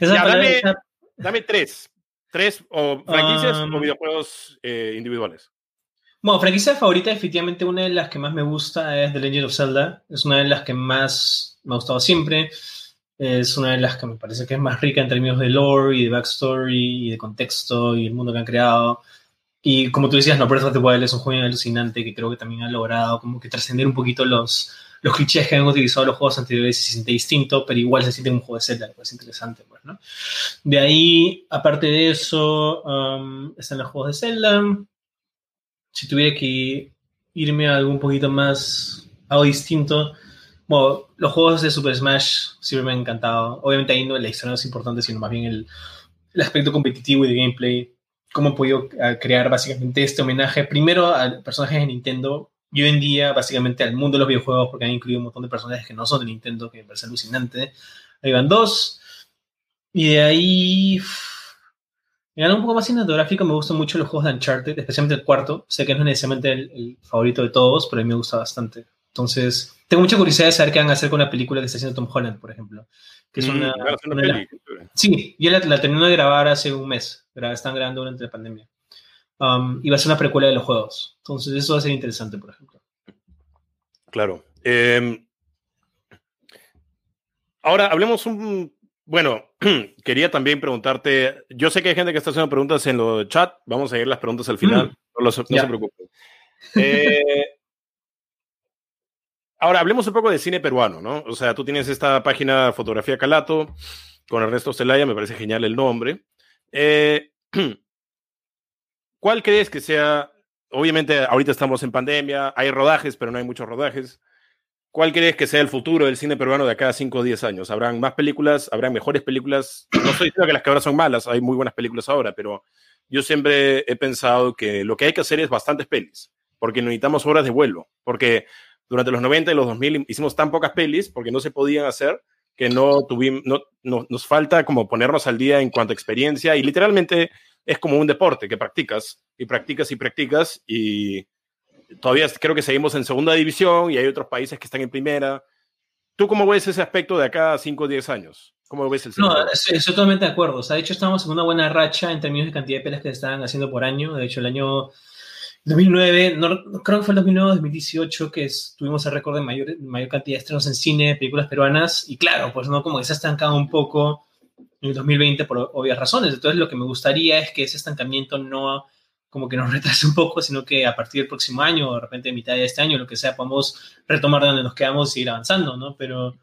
(laughs) dame, tres. Tres o franquicias o videojuegos eh, individuales. Bueno, franquicia favorita, definitivamente una de las que más me gusta es The Legend of Zelda. Es una de las que más me ha gustado siempre. Es una de las que me parece que es más rica en términos de lore y de backstory y de contexto y el mundo que han creado. Y como tú decías, no, Breath of the Wild es un juego alucinante que creo que también ha logrado como que trascender un poquito los, los clichés que han utilizado los juegos anteriores y se siente distinto, pero igual se siente un juego de Zelda, que es interesante, pues, ¿no? De ahí, aparte de eso, um, están los juegos de Zelda, si tuviera que irme a algo un poquito más, algo distinto, bueno, los juegos de Super Smash siempre me han encantado. Obviamente ahí no la historia no es importante, sino más bien el, el aspecto competitivo y de gameplay. Cómo he podido ah, crear básicamente este homenaje primero a personajes de Nintendo y hoy en día básicamente al mundo de los videojuegos porque han incluido un montón de personajes que no son de Nintendo, que me parece alucinante. Ahí van dos. Y de ahí en un poco más cinematográfico me gustan mucho los juegos de Uncharted, especialmente el cuarto. Sé que no es necesariamente el, favorito de todos, pero a mí me gusta bastante. Entonces, tengo mucha curiosidad de saber qué van a hacer con la película que está haciendo Tom Holland, por ejemplo. Que es mm, una, Sí, yo la, la terminé de grabar hace un mes. Están grabando durante la pandemia. Um, y va a ser una precuela de los juegos. Entonces, eso va a ser interesante, por ejemplo. Claro. Em, ahora, hablemos un bueno, (clears throat) quería también preguntarte, yo sé que hay gente que está haciendo preguntas en los chat, vamos a ir las preguntas al final, mm. no, se preocupen. Eh, (laughs) ahora, hablemos un poco de cine peruano, ¿no? O sea, tú tienes esta página Fotografía Calato con Ernesto Celaya, me parece genial el nombre. Eh, (clears throat) ¿Cuál crees que sea, obviamente ahorita estamos en pandemia, hay rodajes, pero no hay muchos rodajes. ¿Cuál crees que sea el futuro del cine peruano de acá a 5 o 10 años? ¿Habrán más películas? ¿Habrán mejores películas? (clears throat) No estoy diciendo que las que ahora son malas, hay muy buenas películas ahora, pero yo siempre he pensado que lo que hay que hacer es bastantes pelis, porque necesitamos horas de vuelo, porque durante los 90 y los 2000 hicimos tan pocas pelis porque no se podían hacer que no tuvimos, no, nos falta como ponernos al día en cuanto a experiencia y literalmente es como un deporte que practicas y practicas y practicas y todavía creo que seguimos en segunda división y hay otros países que están en primera. ¿Tú cómo ves ese aspecto de acá a 5 o 10 años? ¿Cómo ves el No, estoy, totalmente de acuerdo. O sea, de hecho, estamos en una buena racha en términos de cantidad de pelas que se estaban haciendo por año. De hecho, el año 2009, no, creo que fue el 2009 2018 que tuvimos el récord de mayor, mayor cantidad de estrenos en cine, películas peruanas. Y claro, pues no, como que se ha estancado un poco en el 2020 por obvias razones. Entonces, lo que me gustaría es que ese estancamiento no como que nos (laughs) retrase un poco, sino que a partir del próximo año, o de repente a mitad de este año, lo que sea, podamos retomar de donde nos quedamos y seguir avanzando, ¿no? Pero,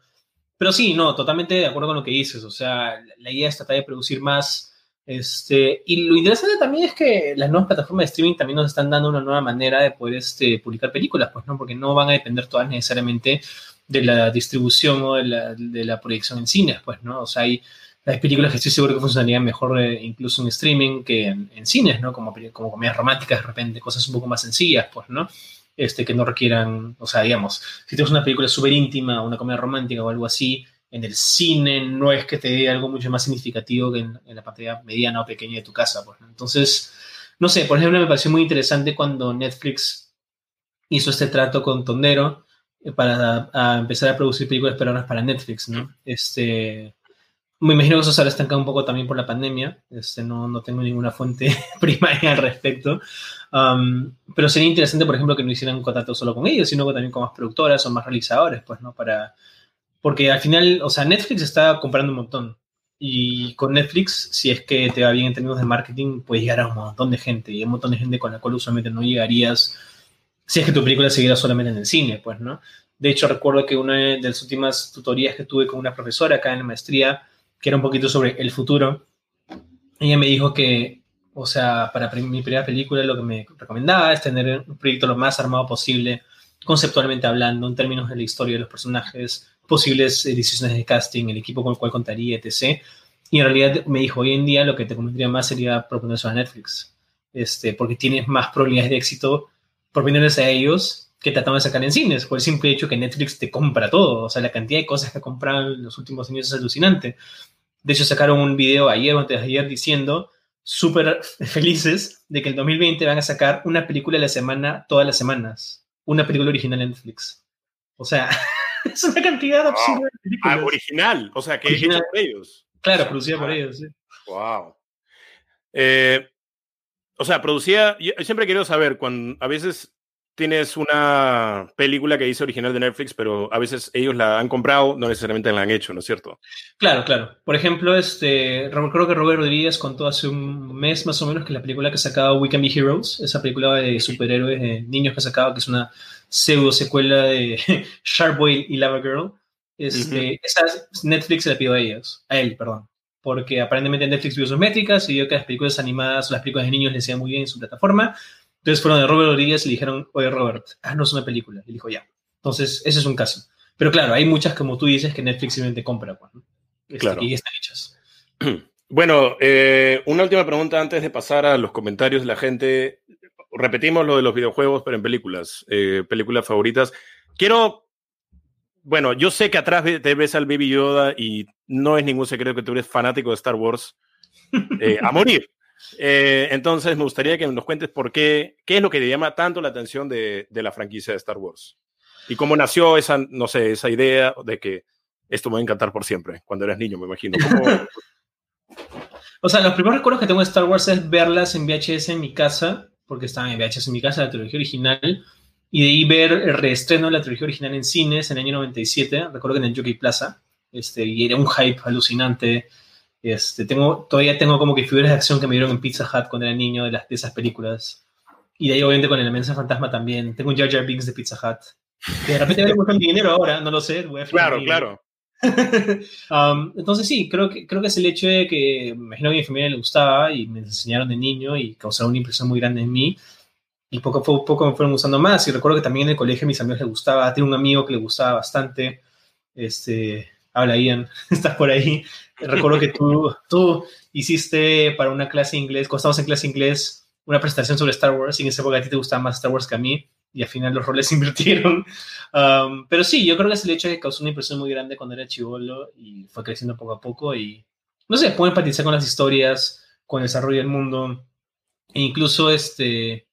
pero sí, no, totalmente de acuerdo con lo que dices, o sea, la idea es tratar de producir más, este, y lo interesante también es que las nuevas plataformas de streaming también nos están dando una nueva manera de poder este, publicar películas, pues, ¿no? Porque no van a depender todas necesariamente de la distribución o de la, de la proyección en cines, pues, ¿no? O sea, hay hay películas que estoy seguro que funcionarían mejor eh, incluso en streaming que en, cines, ¿no? Como, como comedias románticas, de repente, cosas un poco más sencillas, pues, ¿no? Este, que no requieran, o sea, digamos, si tienes una película súper íntima, una comedia romántica o algo así, en el cine no es que te dé algo mucho más significativo que en, la pantalla mediana o pequeña de tu casa, pues. Entonces, no sé, por ejemplo, me pareció muy interesante cuando Netflix hizo este trato con Tondero eh, para empezar a producir películas peruanas para Netflix, ¿no? Este, me imagino que eso se ha estancado un poco también por la pandemia. Este, no, no tengo ninguna fuente (laughs) primaria al respecto. Um, pero sería interesante, por ejemplo, que no hicieran un contrato solo con ellos, sino también con más productoras o más realizadores, pues, ¿no? Para, porque al final, o sea, Netflix está comprando un montón. Y con Netflix, si es que te va bien en términos de marketing, puedes llegar a un montón de gente. Y hay un montón de gente con la cual usualmente no llegarías si es que tu película siguiera solamente en el cine, pues, ¿no? De hecho, recuerdo que una de las últimas tutorías que tuve con una profesora acá en la maestría, que era un poquito sobre el futuro, ella me dijo que, o sea, para mi primera película lo que me recomendaba es tener un proyecto lo más armado posible, conceptualmente hablando, en términos de la historia de los personajes, posibles decisiones de casting, el equipo con el cual contaría, etc. Y en realidad me dijo, hoy en día lo que te convendría más sería proponerse a Netflix, este, porque tienes más probabilidades de éxito proponiéndoles a ellos que tratando de sacar en cines, por el simple hecho que Netflix te compra todo, o sea, la cantidad de cosas que ha en los últimos años es alucinante. De hecho, sacaron un video ayer o antes de ayer diciendo, súper (laughs) felices, de que en 2020 van a sacar una película a la semana, todas las semanas. Una película original en Netflix. O sea, (laughs) es una cantidad absurda de películas. Ah, original, o sea, que es hecho por ellos. Claro, producida por ellos, sí. Wow. Eh, o sea, producía. Yo siempre he querido saber, cuando a veces tienes una película que dice original de Netflix, pero a veces ellos la han comprado, no necesariamente la han hecho, ¿no es cierto? Claro, claro. Por ejemplo, este, creo que Robert Rodríguez contó hace un mes más o menos que la película que ha sacado We Can Be Heroes, esa película de superhéroes de niños que ha sacado, que es una pseudo secuela de (laughs) Sharp Boy y Lava Girl, este, esa Netflix se la pidió a ellos, a él, perdón. Porque aparentemente Netflix vio sus métricas y vio que las películas animadas o las películas de niños le hacían muy bien en su plataforma entonces fueron de Robert Rodríguez y le dijeron, oye Robert, haznos una película. Y dijo, ya. Entonces, ese es un caso. Pero claro, hay muchas, como tú dices, que Netflix simplemente compra. Pues, este, claro. Y están hechas. (clears throat) Bueno, eh, una última pregunta antes de pasar a los comentarios de la gente. Repetimos lo de los videojuegos, pero en películas, eh, películas favoritas. Quiero, bueno, yo sé que atrás te ves al Baby Yoda y no es ningún secreto que tú eres fanático de Star Wars (laughs) eh, a morir. Eh, entonces, me gustaría que nos cuentes por qué, qué es lo que te llama tanto la atención de, de, la franquicia de Star Wars. Y cómo nació esa, no sé, esa idea de que esto me va a encantar por siempre, cuando eras niño, me imagino. (laughs) o sea, los primeros recuerdos que tengo de Star Wars es verlas en VHS en mi casa, porque estaban en VHS en mi casa, la trilogía original, y de ahí ver el reestreno de la trilogía original en cines en el año 97, recuerdo que en el Jockey Plaza, este, y era un hype alucinante este, tengo, todavía tengo como que figuras de acción que me dieron en Pizza Hut cuando era niño de, las, de esas películas. Y de ahí, obviamente, con el Mensa Fantasma también. Tengo un Jar Jar Binks de Pizza Hut. Que de repente vale un montón de dinero ahora, no lo sé. claro, claro. (laughs) um, entonces sí, creo que, creo que es el hecho de que me imagino que a mi familia le gustaba y me enseñaron de niño y causaron una impresión muy grande en mí. Y poco a poco me fueron gustando más. Y recuerdo que también en el colegio a mis amigos les gustaba. Tengo un amigo que le gustaba bastante. Este, habla Ian, (laughs) estás por ahí. Recuerdo que tú, tú hiciste para una clase de inglés, cuando estábamos en clase de inglés, una presentación sobre Star Wars y en esa época a ti te gustaba más Star Wars que a mí y al final los roles se (laughs) invirtieron. Um, pero sí, yo creo que es el hecho de que causó una impresión muy grande cuando era chivolo y fue creciendo poco a poco y, no sé, puedo empatizar con las historias, con el desarrollo del mundo e incluso este,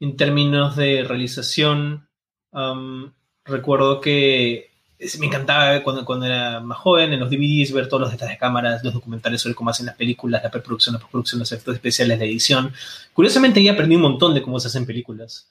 en términos de realización, um, recuerdo que me encantaba cuando, cuando era más joven, en los DVDs, ver todos los detalles de cámaras, los documentales sobre cómo hacen las películas, la preproducción, la postproducción, los efectos especiales, la edición. Curiosamente, ahí aprendí un montón de cómo se hacen películas.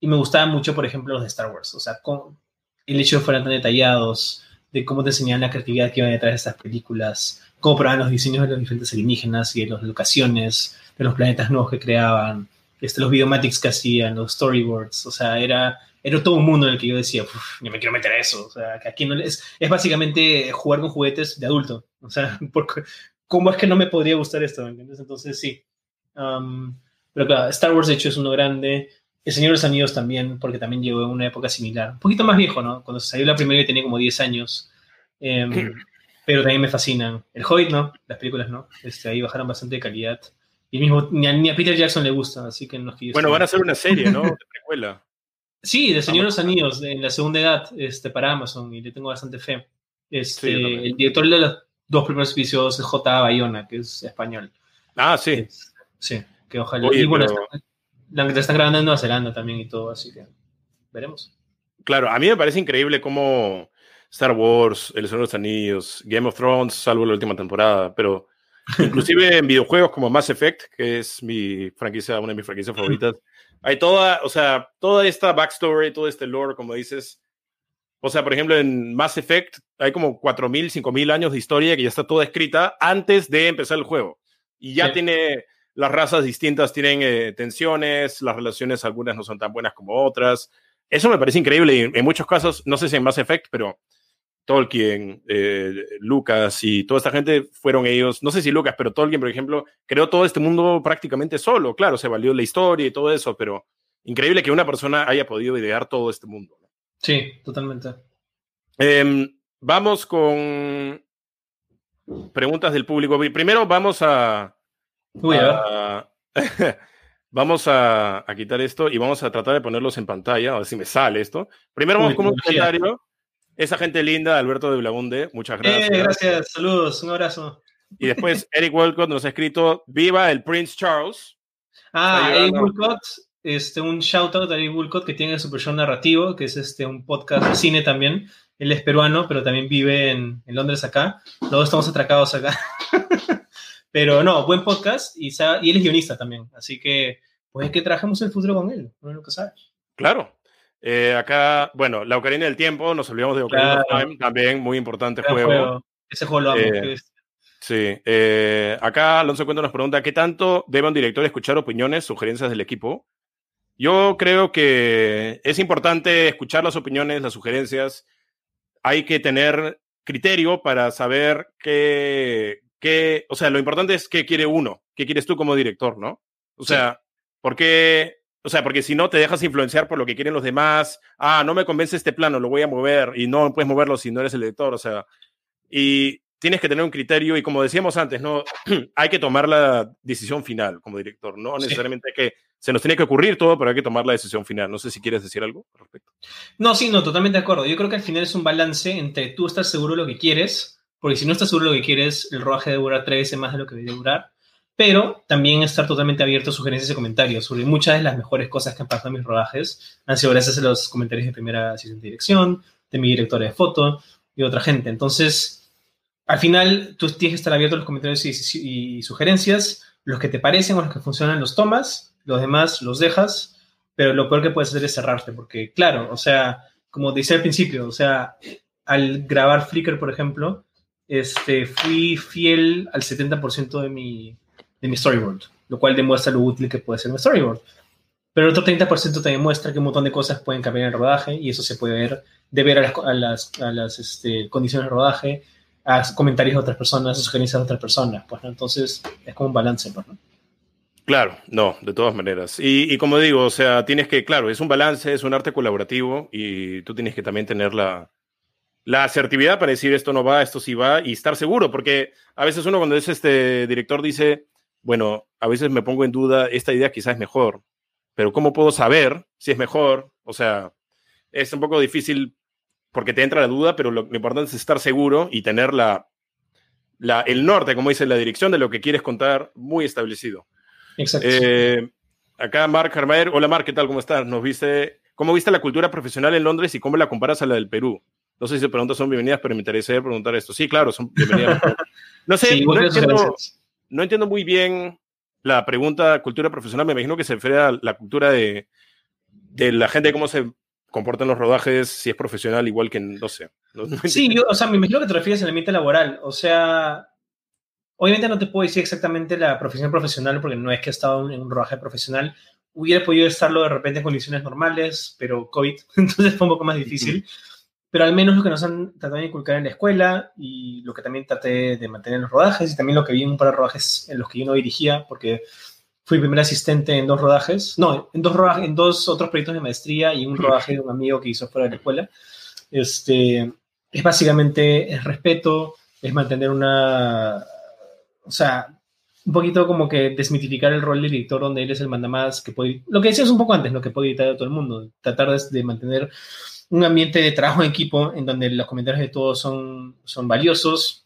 Y me gustaban mucho, por ejemplo, los de Star Wars. O sea, con el hecho de que fueran tan detallados, de cómo te enseñaban la creatividad que iba detrás de estas películas, cómo probaban los diseños de los diferentes alienígenas y de las locaciones, de los planetas nuevos que creaban, este, los videomatics que hacían, los storyboards. O sea, era era todo un mundo en el que yo decía, ni me quiero meter a eso. O sea, que aquí no es, es básicamente jugar con juguetes de adulto. O sea, (laughs) porque, ¿cómo es que no me podría gustar esto? ¿me entiendes? Entonces, sí. Um, pero claro, Star Wars, de hecho, es uno grande. El Señor de los Anillos también, porque también llegó en una época similar. Un poquito más viejo, ¿no? Cuando salió la primera yo tenía como 10 años. Em, pero también me fascinan. El Hobbit, ¿no? Las películas, ¿no? Este, ahí bajaron bastante de calidad. Y mismo, ni a, Peter Jackson le gusta, así que no es que Bueno, van a hacer una serie, ¿no? (laughs) De precuela. Sí, de Señor de los Anillos, en la segunda edad, este, para Amazon, y le tengo bastante fe. Este, el director de los dos primeros episodios es J. Bayona, que es español. Ah, sí. sí, que ojalá. y bueno, la están grabando en Nueva Zelanda también y todo, así que veremos. Claro, a mí me parece increíble cómo Star Wars, El Señor de los Anillos, Game of Thrones, salvo la última temporada, pero inclusive en videojuegos como Mass Effect, que es mi franquicia, una de mis franquicias favoritas, hay toda, o sea, toda esta backstory, todo este lore, como dices. O sea, por ejemplo, en Mass Effect hay como 4.000, 5.000 años de historia que ya está toda escrita antes de empezar el juego. Y ya tiene, las razas distintas tienen eh, tensiones, las relaciones algunas no son tan buenas como otras. eso me parece increíble y en muchos casos, no sé si en Mass Effect, pero Tolkien, eh, Lucas y toda esta gente fueron ellos, no sé si Lucas, pero Tolkien, por ejemplo, creó todo este mundo prácticamente solo. Claro, se valió la historia y todo eso, pero increíble que una persona haya podido idear todo este mundo. Sí, totalmente. Em, vamos con preguntas del público. Primero vamos a... (laughs) vamos a, quitar esto y vamos a tratar de ponerlos en pantalla, a ver si me sale esto. Primero vamos con un comentario. Esa gente linda, Alberto de Blabunde, muchas gracias. Eh, gracias, saludos, un abrazo. Y después (laughs) Eric Walcott nos ha escrito, viva el Prince Charles. Ah, Eric Walcott, este, un shout out a Eric Walcott que tiene Super Show Narrativo, que es este, un podcast de cine también. Él es peruano, pero también vive en, en Londres acá. Todos estamos atracados acá. (laughs) pero no, buen podcast y, y, él es guionista también. Así que, pues que trabajemos el futuro con él, no lo que sabes. Claro, eh, acá, bueno, La Ocarina del Tiempo, nos olvidamos de Ocarina of Time, también muy importante juego. Ese juego lo amo. Eh, sí, eh, acá Alonso Cuento nos pregunta, ¿qué tanto debe un director escuchar opiniones, sugerencias del equipo? Yo creo que es importante escuchar las opiniones, las sugerencias. Hay que tener criterio para saber qué, qué, o sea, lo importante es qué quiere uno, qué quieres tú como director, ¿no? O sea, ¿por qué o sea, porque si no te dejas influenciar por lo que quieren los demás, ah, no me convence este plano, lo voy a mover. Y no puedes moverlo si no eres el editor, o sea, y tienes que tener un criterio. Y como decíamos antes, no (clears throat) hay que tomar la decisión final como director, no necesariamente hay que se nos tiene que ocurrir todo, pero hay que tomar la decisión final. No sé si quieres decir algo al respecto. No, sí, no, totalmente de acuerdo. Yo creo que al final es un balance entre tú estás seguro de lo que quieres, porque si no estás seguro de lo que quieres, el rodaje durar tres veces más de lo que debe durar pero también estar totalmente abierto a sugerencias y comentarios sobre muchas de las mejores cosas que han pasado en mis rodajes. Han sido gracias a los comentarios de primera asistente de dirección, de mi directora de foto y otra gente. Entonces, al final, tú tienes que estar abierto a los comentarios y, sugerencias. Los que te parecen o los que funcionan los tomas, los demás los dejas, pero lo peor que puedes hacer es cerrarte, porque claro, o sea, como decía al principio, o sea, al grabar Flickr, por ejemplo, este, fui fiel al 70% de mi, de mi storyboard, lo cual demuestra lo útil que puede ser mi storyboard. Pero el otro 30% también muestra que un montón de cosas pueden cambiar en el rodaje y eso se puede ver de ver a las, a las, este, condiciones de rodaje, a comentarios de otras personas, a sugerencias de otras personas. Pues, Entonces es como un balance. Pues, ¿no? Claro, no, de todas maneras. Y, y, como digo, o sea, tienes que, claro, es un balance, es un arte colaborativo y tú tienes que también tener la, la asertividad para decir esto no va, esto sí va y estar seguro, porque a veces uno cuando es este director dice, bueno, a veces me pongo en duda, esta idea quizás es mejor, pero ¿cómo puedo saber si es mejor? O sea, es un poco difícil porque te entra la duda, pero lo, importante es estar seguro y tener la, la, el norte, como dice la dirección de lo que quieres contar, muy establecido. Exacto. Eh, acá Mark Harmaer, hola Mark, ¿qué tal? ¿Cómo estás? Nos viste, ¿cómo viste la cultura profesional en Londres y cómo la comparas a la del Perú? No sé si se preguntas son bienvenidas, pero me interesa preguntar esto. Sí, claro, son bienvenidas. (laughs) No sé, no entiendo, no entiendo muy bien la pregunta cultura profesional. Me imagino que se refiere a la cultura de, de la gente, cómo se comportan los rodajes, si es profesional, igual que, no sé. (laughs) sí, yo, o sea, me imagino que te refieres al ambiente laboral. O sea, obviamente no te puedo decir exactamente la profesión profesional, porque no es que he estado en un rodaje profesional. Hubiera podido estarlo de repente en condiciones normales, pero COVID, (laughs) entonces fue un poco más difícil pero al menos lo que nos han tratado de inculcar en la escuela y lo que también traté de mantener en los rodajes y también lo que vi en un par de rodajes en los que yo no dirigía, porque fui primer asistente en dos rodajes, no, en dos, rodajes, en dos otros proyectos de maestría y un rodaje de un amigo que hizo fuera de la escuela. Este, es básicamente el respeto, es mantener una, o sea, un poquito como que desmitificar el rol del director donde él es el mandamás que puede, lo que decías un poco antes, lo que puede editar a todo el mundo, tratar de, de mantener un ambiente de trabajo en equipo en donde los comentarios de todos son, son valiosos.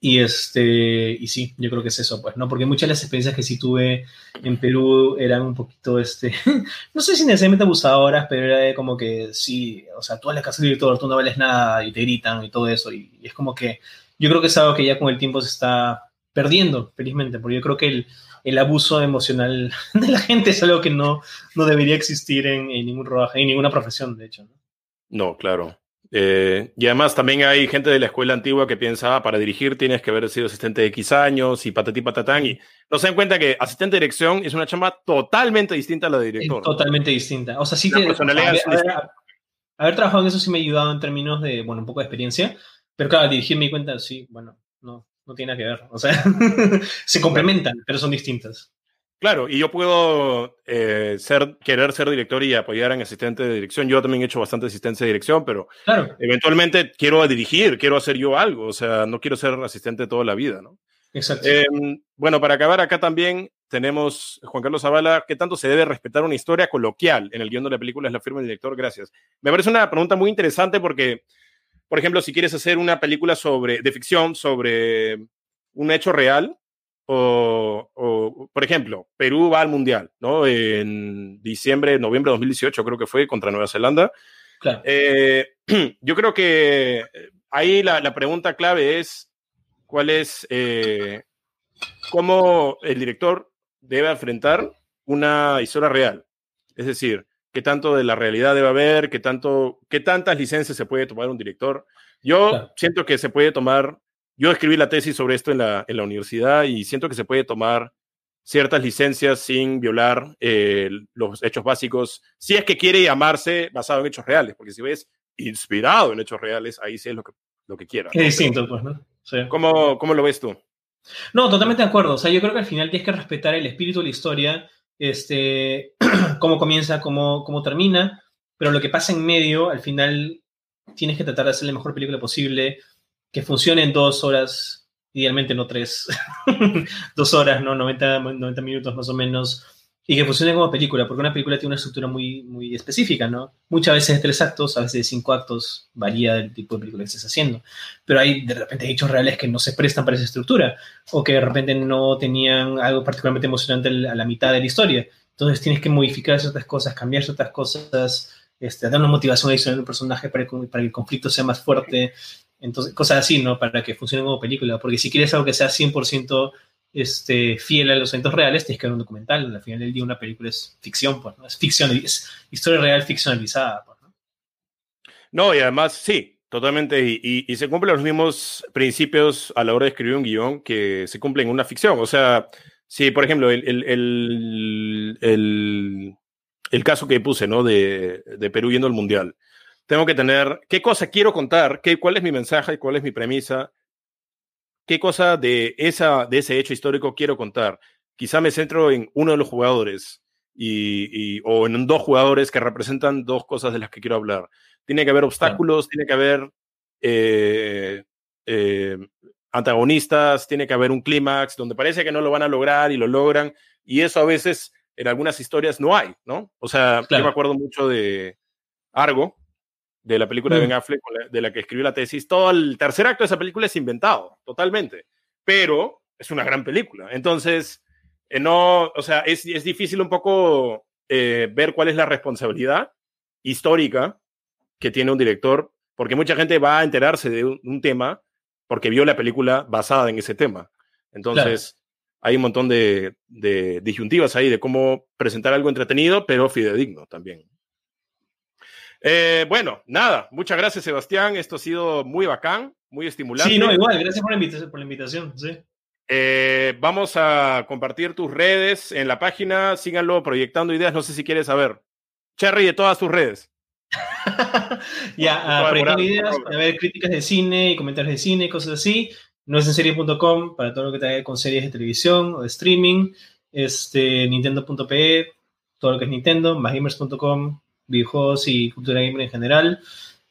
Y, este, y sí, yo creo que es eso, pues, ¿no? Porque muchas de las experiencias que sí tuve en Perú eran un poquito, este, (laughs) no sé si necesariamente abusadoras, pero era como que sí, o sea, tú la casa director, tú no vales nada y te gritan y todo eso. Y, es como que yo creo que es algo que ya con el tiempo se está perdiendo, felizmente, porque yo creo que el, el abuso emocional (laughs) de la gente es algo que no, no debería existir en, en ningún rodaje, en ninguna profesión, de hecho. ¿no? No, claro. Eh, y además también hay gente de la escuela antigua que piensa, ah, para dirigir tienes que haber sido asistente de X años y patatí patatán. Y no se dan cuenta que asistente de dirección es una chamba totalmente distinta a la de director. totalmente distinta. O sea, sí que... haber, trabajado en eso sí me ha ayudado en términos de, bueno, un poco de experiencia. Pero claro, dirigir me di cuenta, sí, bueno, no, no tiene nada que ver. O sea, (laughs) se complementan, pero son distintas. Claro, y yo puedo eh, ser, querer ser director y apoyar en asistente de dirección. Yo también he hecho bastante asistencia de dirección, pero eventualmente quiero dirigir, quiero hacer yo algo. O sea, no quiero ser asistente toda la vida, ¿no? Exacto. Em, bueno, para acabar acá también tenemos Juan Carlos Zavala, ¿qué tanto se debe respetar una historia coloquial en el guion de la película? Es la firma del director, gracias. Me parece una pregunta muy interesante porque, por ejemplo, si quieres hacer una película sobre, de ficción sobre un hecho real, o, por ejemplo, Perú va al Mundial, ¿no? En diciembre, noviembre de 2018 creo que fue contra Nueva Zelanda. Claro. Eh, (clears throat) yo creo que ahí la, pregunta clave es cuál es, eh, cómo el director debe enfrentar una historia real. Es decir, qué tanto de la realidad debe haber, qué, tanto, qué tantas licencias se puede tomar un director. Yo siento que se puede tomar yo escribí la tesis sobre esto en la, en la universidad y siento que se puede tomar ciertas licencias sin violar eh, los hechos básicos, si es que quiere llamarse basado en hechos reales, porque si ves inspirado en hechos reales, ahí sí es lo que, lo que quiera. Es distinto, pues, ¿no? Sí. ¿Cómo, ¿Cómo, lo ves tú? No, totalmente de acuerdo. O sea, yo creo que al final tienes que respetar el espíritu de la historia, este, (clears throat) cómo comienza, cómo, cómo termina, pero lo que pasa en medio, al final tienes que tratar de hacer la mejor película posible, que funcione en dos horas, idealmente no tres, (laughs) dos horas, ¿no? 90, 90 minutos más o menos, y que funcione como película, porque una película tiene una estructura muy, muy específica, ¿no? Muchas veces de tres actos, a veces de cinco actos, varía del tipo de película que estés haciendo, pero hay de repente hechos reales que no se prestan para esa estructura, o que de repente no tenían algo particularmente emocionante a la mitad de la historia. Entonces tienes que modificar ciertas cosas, cambiar ciertas cosas, este, dar una motivación adicional al personaje para, para que el conflicto sea más fuerte. Entonces, cosas así, ¿no? Para que funcione como película. Porque si quieres algo que sea 100% este, fiel a los eventos reales, tienes que ver un documental. Al final del día, una película es ficción, pues, ¿no? Es ficción, es historia real ficcionalizada, pues, ¿no? Y además, sí, totalmente. Y, se cumplen los mismos principios a la hora de escribir un guion que se cumplen en una ficción. O sea, si, por ejemplo, el, el, el, el caso que puse, ¿no? De, de Perú yendo al Mundial tengo que tener qué cosa quiero contar, qué, cuál es mi mensaje, cuál es mi premisa, qué cosa de, esa, de ese hecho histórico quiero contar. Quizá me centro en uno de los jugadores y, o en dos jugadores que representan dos cosas de las que quiero hablar. Tiene que haber obstáculos, tiene que haber eh, eh, antagonistas, tiene que haber un clímax donde parece que no lo van a lograr y lo logran. Y eso a veces en algunas historias no hay, ¿no? O sea, yo me acuerdo mucho de Argo, de la película de Ben mm. Affleck, de la que escribió la tesis, todo el tercer acto de esa película es inventado, totalmente. Pero es una gran película. Entonces, eh, no, o sea, es, es difícil un poco eh, ver cuál es la responsabilidad histórica que tiene un director, porque mucha gente va a enterarse de un, tema porque vio la película basada en ese tema. Entonces, hay un montón de, de disyuntivas ahí de cómo presentar algo entretenido, pero fidedigno también. Eh, bueno, nada, muchas gracias Sebastián, esto ha sido muy bacán, muy estimulante. Sí, no, igual, gracias por la invitación. Eh, vamos a compartir tus redes en la página, síganlo proyectando ideas, no sé si quieres saber. Cherry de todas tus redes. (laughs) ya, proyectando ideas, para ver críticas de cine y comentarios de cine, cosas así. No es en serie.com para todo lo que tenga con series de televisión o de streaming. Este, Nintendo.pe, todo lo que es Nintendo, másgamers.com, videojuegos y cultura gamer en general.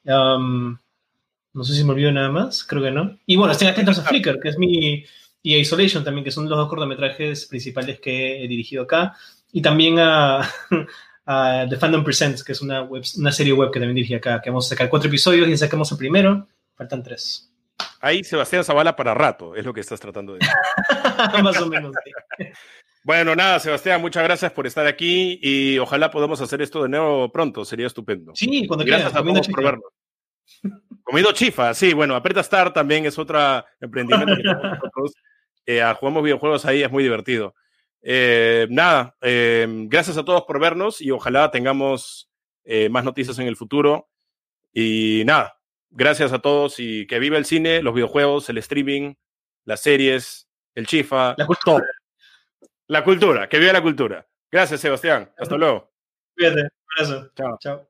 no sé si me olvido nada más, creo que no. Y bueno, estén atentos a Flickr, que es mi. Y a Isolation también, que son los dos cortometrajes principales que he dirigido acá. Y también a, (laughs) The Fandom Presents, que es una, web, una serie web que también dirigí acá, que vamos a sacar cuatro episodios y sacamos el primero. Faltan tres. Ahí Sebastián Zavala para rato, es lo que estás tratando de decir. (laughs) Más o menos. (laughs) Bueno, nada, Sebastián, muchas gracias por estar aquí y ojalá podamos hacer esto de nuevo pronto, sería estupendo. Sí, cuando quieras. Gracias a todos por vernos. Comido chifa, sí, bueno, Aprieta Star también es otro emprendimiento que tenemos (laughs) nosotros. Eh, jugamos videojuegos ahí, es muy divertido. Eh, nada, eh, gracias a todos por vernos y ojalá tengamos más noticias en el futuro. Y nada, Gracias a todos y que viva el cine, los videojuegos, el streaming, las series, el chifa, la cultura. La cultura, que viva la cultura. Gracias, Sebastián. Hasta luego. Cuídate. Un abrazo. Chao. Chao.